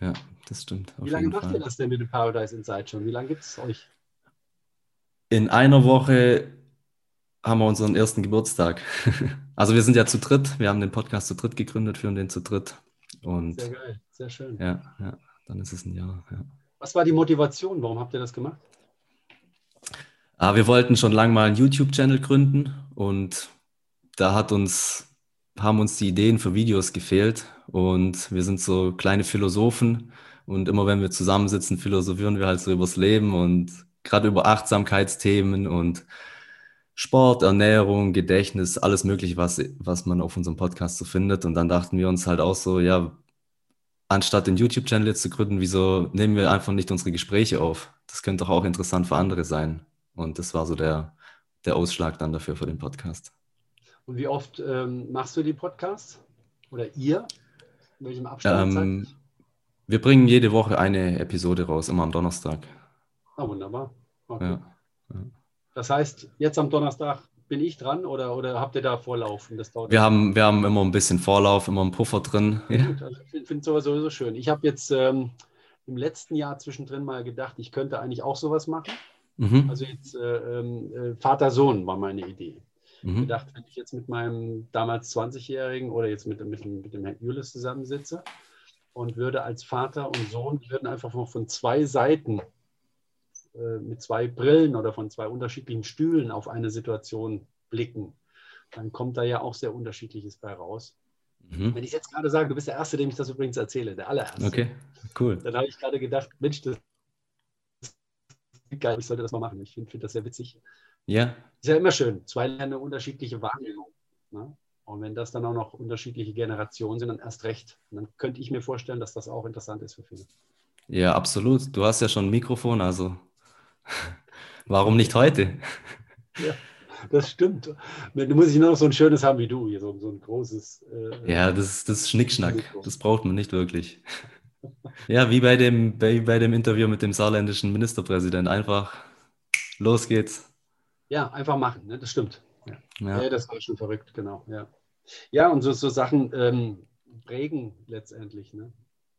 Ja, das stimmt. Wie lange macht Fall. ihr das denn mit dem Paradise Inside schon? Wie lange gibt es euch? In einer Woche haben wir unseren ersten Geburtstag. also wir sind ja zu dritt. Wir haben den Podcast zu dritt gegründet, führen den zu dritt. Und sehr geil, sehr schön. Ja, ja, dann ist es ein Jahr. Ja. Was war die Motivation? Warum habt ihr das gemacht? Ah, wir wollten schon lange mal einen YouTube-Channel gründen und da hat uns, haben uns die Ideen für Videos gefehlt und wir sind so kleine Philosophen und immer wenn wir zusammensitzen, philosophieren wir halt so übers Leben und gerade über Achtsamkeitsthemen und Sport, Ernährung, Gedächtnis, alles Mögliche, was, was man auf unserem Podcast so findet. Und dann dachten wir uns halt auch so, ja, anstatt den YouTube-Channel jetzt zu gründen, wieso nehmen wir einfach nicht unsere Gespräche auf? Das könnte doch auch interessant für andere sein. Und das war so der, der Ausschlag dann dafür für den Podcast. Und wie oft ähm, machst du die Podcasts? Oder ihr? In welchem Abstand? Ähm, wir bringen jede Woche eine Episode raus, immer am Donnerstag. Ah, wunderbar. Okay. Ja, ja. Das heißt, jetzt am Donnerstag bin ich dran oder, oder habt ihr da Vorlauf? wir, haben, wir haben immer ein bisschen Vorlauf, immer einen Puffer drin. Ja. Gut, also ich finde es sowieso schön. Ich habe jetzt ähm, im letzten Jahr zwischendrin mal gedacht, ich könnte eigentlich auch sowas machen. Mhm. Also jetzt äh, äh, Vater-Sohn war meine Idee. Mhm. Ich gedacht, wenn ich jetzt mit meinem damals 20-Jährigen oder jetzt mit, mit, mit dem Herrn Jüles zusammensitze und würde als Vater und Sohn, die würden einfach von zwei Seiten äh, mit zwei Brillen oder von zwei unterschiedlichen Stühlen auf eine Situation blicken. dann kommt da ja auch sehr unterschiedliches bei raus. Mhm. Wenn ich jetzt gerade sage, du bist der Erste, dem ich das übrigens erzähle, der allererste. Okay, cool. Dann habe ich gerade gedacht, Mensch, das ist geil, ich sollte das mal machen. Ich finde find das sehr witzig. Ja. Ist ja immer schön. Zwei Länder unterschiedliche Wahrnehmung. Ne? Und wenn das dann auch noch unterschiedliche Generationen sind, dann erst recht. Und dann könnte ich mir vorstellen, dass das auch interessant ist für viele. Ja, absolut. Du hast ja schon ein Mikrofon, also warum nicht heute? Ja, das stimmt. Du musst ich nur noch so ein schönes haben wie du, hier so, so ein großes. Äh, ja, das, das ist Schnickschnack. Das braucht man nicht wirklich. Ja, wie bei dem, bei, bei dem Interview mit dem saarländischen Ministerpräsident. Einfach los geht's. Ja, einfach machen, ne? das stimmt. Ja. Ja. ja. das war schon verrückt, genau. Ja, ja und so, so Sachen ähm, prägen letztendlich. Ne?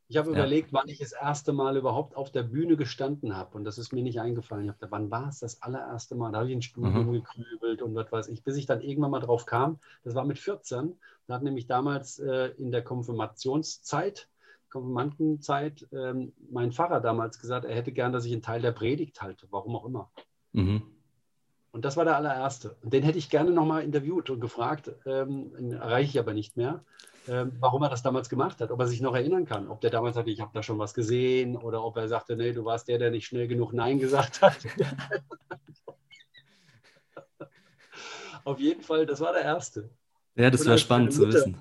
Ich habe ja. überlegt, wann ich das erste Mal überhaupt auf der Bühne gestanden habe. Und das ist mir nicht eingefallen. Ich habe wann war es das allererste Mal? Da habe ich ein Studium mhm. gekrübelt und was weiß ich, bis ich dann irgendwann mal drauf kam. Das war mit 14. Da hat nämlich damals äh, in der Konfirmationszeit, Konfirmandenzeit, ähm, mein Pfarrer damals gesagt, er hätte gern, dass ich einen Teil der Predigt halte, warum auch immer. Mhm. Und das war der allererste. Und den hätte ich gerne nochmal interviewt und gefragt, ähm, erreiche ich aber nicht mehr. Ähm, warum er das damals gemacht hat, ob er sich noch erinnern kann, ob der damals sagte, ich habe da schon was gesehen oder ob er sagte, nee, du warst der, der nicht schnell genug Nein gesagt hat. Auf jeden Fall, das war der Erste. Ja, das wäre spannend Mutter, zu wissen.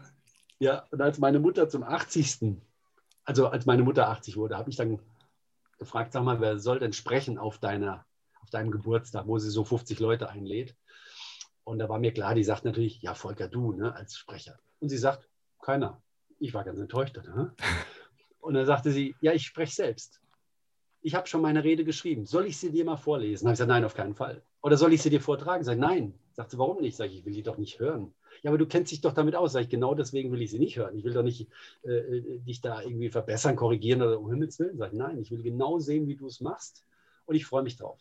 Ja, und als meine Mutter zum 80. Also als meine Mutter 80 wurde, habe ich dann gefragt, sag mal, wer soll denn sprechen auf, deiner, auf deinem Geburtstag, wo sie so 50 Leute einlädt? Und da war mir klar, die sagt natürlich, ja, Volker, du ne, als Sprecher. Und sie sagt, keiner. Ich war ganz enttäuscht. Ne? Und dann sagte sie, ja, ich spreche selbst. Ich habe schon meine Rede geschrieben. Soll ich sie dir mal vorlesen? Habe ich gesagt, nein, auf keinen Fall. Oder soll ich sie dir vortragen? Sag, nein. Sagt sie, warum nicht? Sag ich, ich will die doch nicht hören. Ja, aber du kennst dich doch damit aus. Sag ich, genau deswegen will ich sie nicht hören. Ich will doch nicht äh, äh dich da irgendwie verbessern, korrigieren oder um Himmels Willen. Sag ich, nein, ich will genau sehen, wie du es machst. Und ich freue mich drauf.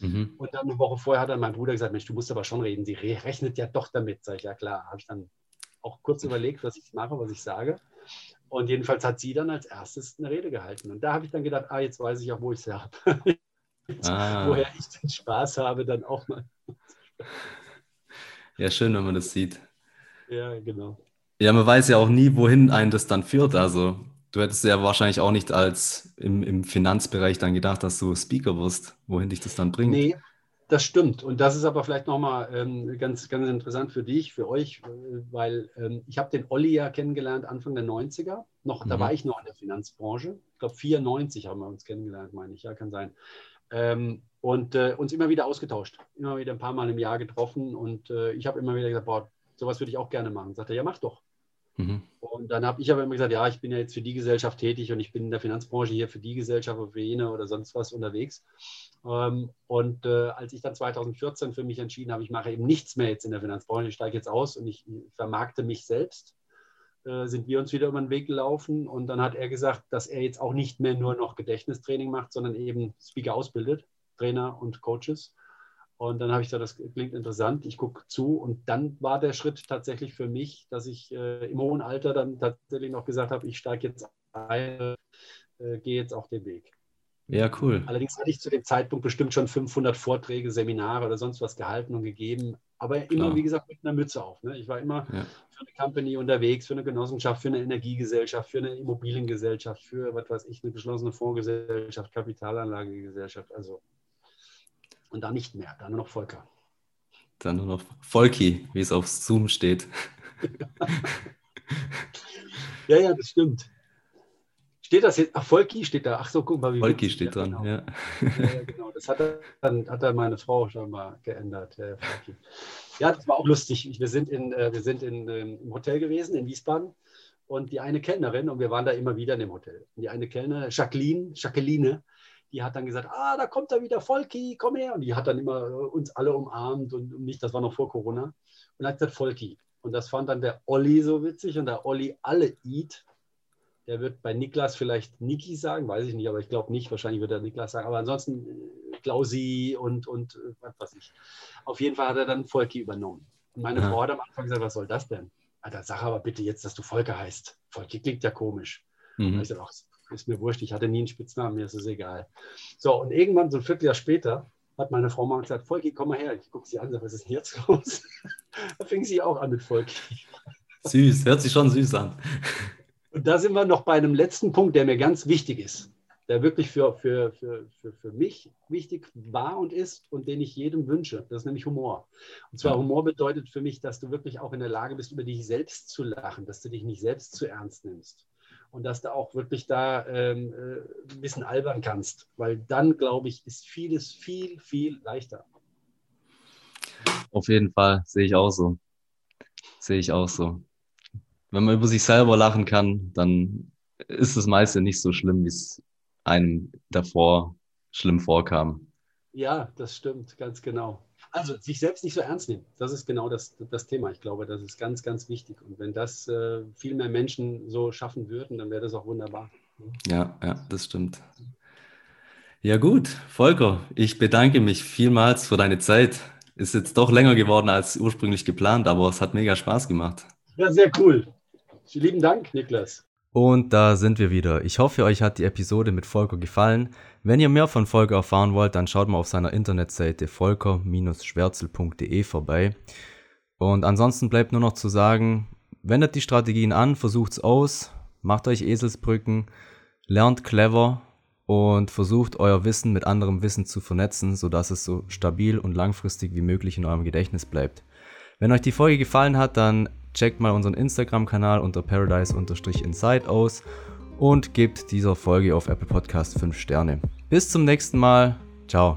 Mhm. Und dann eine Woche vorher hat dann mein Bruder gesagt, Mensch, du musst aber schon reden. Sie rechnet ja doch damit. Sag ich, ja klar. Habe ich dann auch kurz überlegt, was ich mache, was ich sage. Und jedenfalls hat sie dann als erstes eine Rede gehalten. Und da habe ich dann gedacht, ah, jetzt weiß ich auch, wo ich sie habe. ah. Woher ich den Spaß habe, dann auch mal. ja, schön, wenn man das sieht. Ja, genau. Ja, man weiß ja auch nie, wohin einen das dann führt. Also du hättest ja wahrscheinlich auch nicht als im, im Finanzbereich dann gedacht, dass du Speaker wirst, wohin dich das dann bringt. Nee, das stimmt. Und das ist aber vielleicht nochmal ähm, ganz, ganz interessant für dich, für euch, äh, weil ähm, ich habe den Olli ja kennengelernt Anfang der 90er. Noch, mhm. Da war ich noch in der Finanzbranche. Ich glaube, 94 haben wir uns kennengelernt, meine ich. Ja, kann sein. Ähm, und äh, uns immer wieder ausgetauscht. Immer wieder ein paar Mal im Jahr getroffen. Und äh, ich habe immer wieder gesagt, boah, sowas würde ich auch gerne machen. Sagt er, ja, mach doch. Mhm. Und dann habe ich aber immer gesagt, ja, ich bin ja jetzt für die Gesellschaft tätig und ich bin in der Finanzbranche hier für die Gesellschaft oder für jene oder sonst was unterwegs. Ähm, und äh, als ich dann 2014 für mich entschieden habe, ich mache eben nichts mehr jetzt in der Finanzbranche, ich steige jetzt aus und ich vermarkte mich selbst, äh, sind wir uns wieder über den Weg gelaufen. Und dann hat er gesagt, dass er jetzt auch nicht mehr nur noch Gedächtnistraining macht, sondern eben Speaker ausbildet, Trainer und Coaches. Und dann habe ich gesagt, das klingt interessant, ich gucke zu. Und dann war der Schritt tatsächlich für mich, dass ich äh, im hohen Alter dann tatsächlich noch gesagt habe, ich steige jetzt ein, äh, gehe jetzt auf den Weg. Ja, cool. Allerdings hatte ich zu dem Zeitpunkt bestimmt schon 500 Vorträge, Seminare oder sonst was gehalten und gegeben. Aber immer, Klar. wie gesagt, mit einer Mütze auf. Ne? Ich war immer ja. für eine Company unterwegs, für eine Genossenschaft, für eine Energiegesellschaft, für eine Immobiliengesellschaft, für, was weiß ich, eine geschlossene Fondsgesellschaft, Kapitalanlagegesellschaft. Also, und dann nicht mehr, dann nur noch Volker. Dann nur noch Volki, wie es auf Zoom steht. ja, ja, das stimmt. Steht das jetzt? Ach, Volki steht da. Ach so, guck mal, wie Volki steht dran, genau. ja. ja. Genau, das hat dann, hat dann meine Frau schon mal geändert. Ja, das war auch lustig. Wir sind, in, äh, wir sind in, ähm, im Hotel gewesen in Wiesbaden und die eine Kellnerin, und wir waren da immer wieder in dem Hotel. Und die eine Kellnerin, Jacqueline, Jacqueline, die hat dann gesagt, ah, da kommt da wieder Volki, komm her. Und die hat dann immer äh, uns alle umarmt und mich, das war noch vor Corona, und hat gesagt, Volki. Und das fand dann der Olli so witzig und der Olli alle eat der wird bei Niklas vielleicht Niki sagen, weiß ich nicht, aber ich glaube nicht. Wahrscheinlich wird er Niklas sagen. Aber ansonsten äh, Klausi und, und äh, was weiß ich. Auf jeden Fall hat er dann Volki übernommen. Und meine ja. Frau hat am Anfang gesagt, was soll das denn? Alter, sag aber bitte jetzt, dass du Volker heißt. Volki klingt ja komisch. Mhm. Ich sage, ach, ist mir wurscht, ich hatte nie einen Spitznamen, mir ist es egal. So, und irgendwann, so ein Vierteljahr später, hat meine Frau mal gesagt, Volki, komm mal her. Ich gucke sie an, sag, was ist denn jetzt los? Da fing sie auch an mit Volk. Süß, hört sich schon süß an. Und da sind wir noch bei einem letzten Punkt, der mir ganz wichtig ist, der wirklich für, für, für, für, für mich wichtig war und ist und den ich jedem wünsche. Das ist nämlich Humor. Und zwar Humor bedeutet für mich, dass du wirklich auch in der Lage bist, über dich selbst zu lachen, dass du dich nicht selbst zu ernst nimmst und dass du auch wirklich da ähm, äh, ein bisschen albern kannst, weil dann, glaube ich, ist vieles viel, viel leichter. Auf jeden Fall, sehe ich auch so. Sehe ich auch so. Wenn man über sich selber lachen kann, dann ist das meiste nicht so schlimm, wie es einem davor schlimm vorkam. Ja, das stimmt, ganz genau. Also sich selbst nicht so ernst nehmen, das ist genau das, das Thema. Ich glaube, das ist ganz, ganz wichtig. Und wenn das äh, viel mehr Menschen so schaffen würden, dann wäre das auch wunderbar. Ja, ja, das stimmt. Ja gut, Volker, ich bedanke mich vielmals für deine Zeit. Ist jetzt doch länger geworden als ursprünglich geplant, aber es hat mega Spaß gemacht. Ja, sehr cool. Lieben Dank, Niklas. Und da sind wir wieder. Ich hoffe, euch hat die Episode mit Volker gefallen. Wenn ihr mehr von Volker erfahren wollt, dann schaut mal auf seiner Internetseite volker-schwärzel.de vorbei. Und ansonsten bleibt nur noch zu sagen, wendet die Strategien an, versucht's aus, macht euch Eselsbrücken, lernt clever und versucht euer Wissen mit anderem Wissen zu vernetzen, sodass es so stabil und langfristig wie möglich in eurem Gedächtnis bleibt. Wenn euch die Folge gefallen hat, dann checkt mal unseren Instagram-Kanal unter paradise-inside aus und gebt dieser Folge auf Apple Podcast 5 Sterne. Bis zum nächsten Mal. Ciao.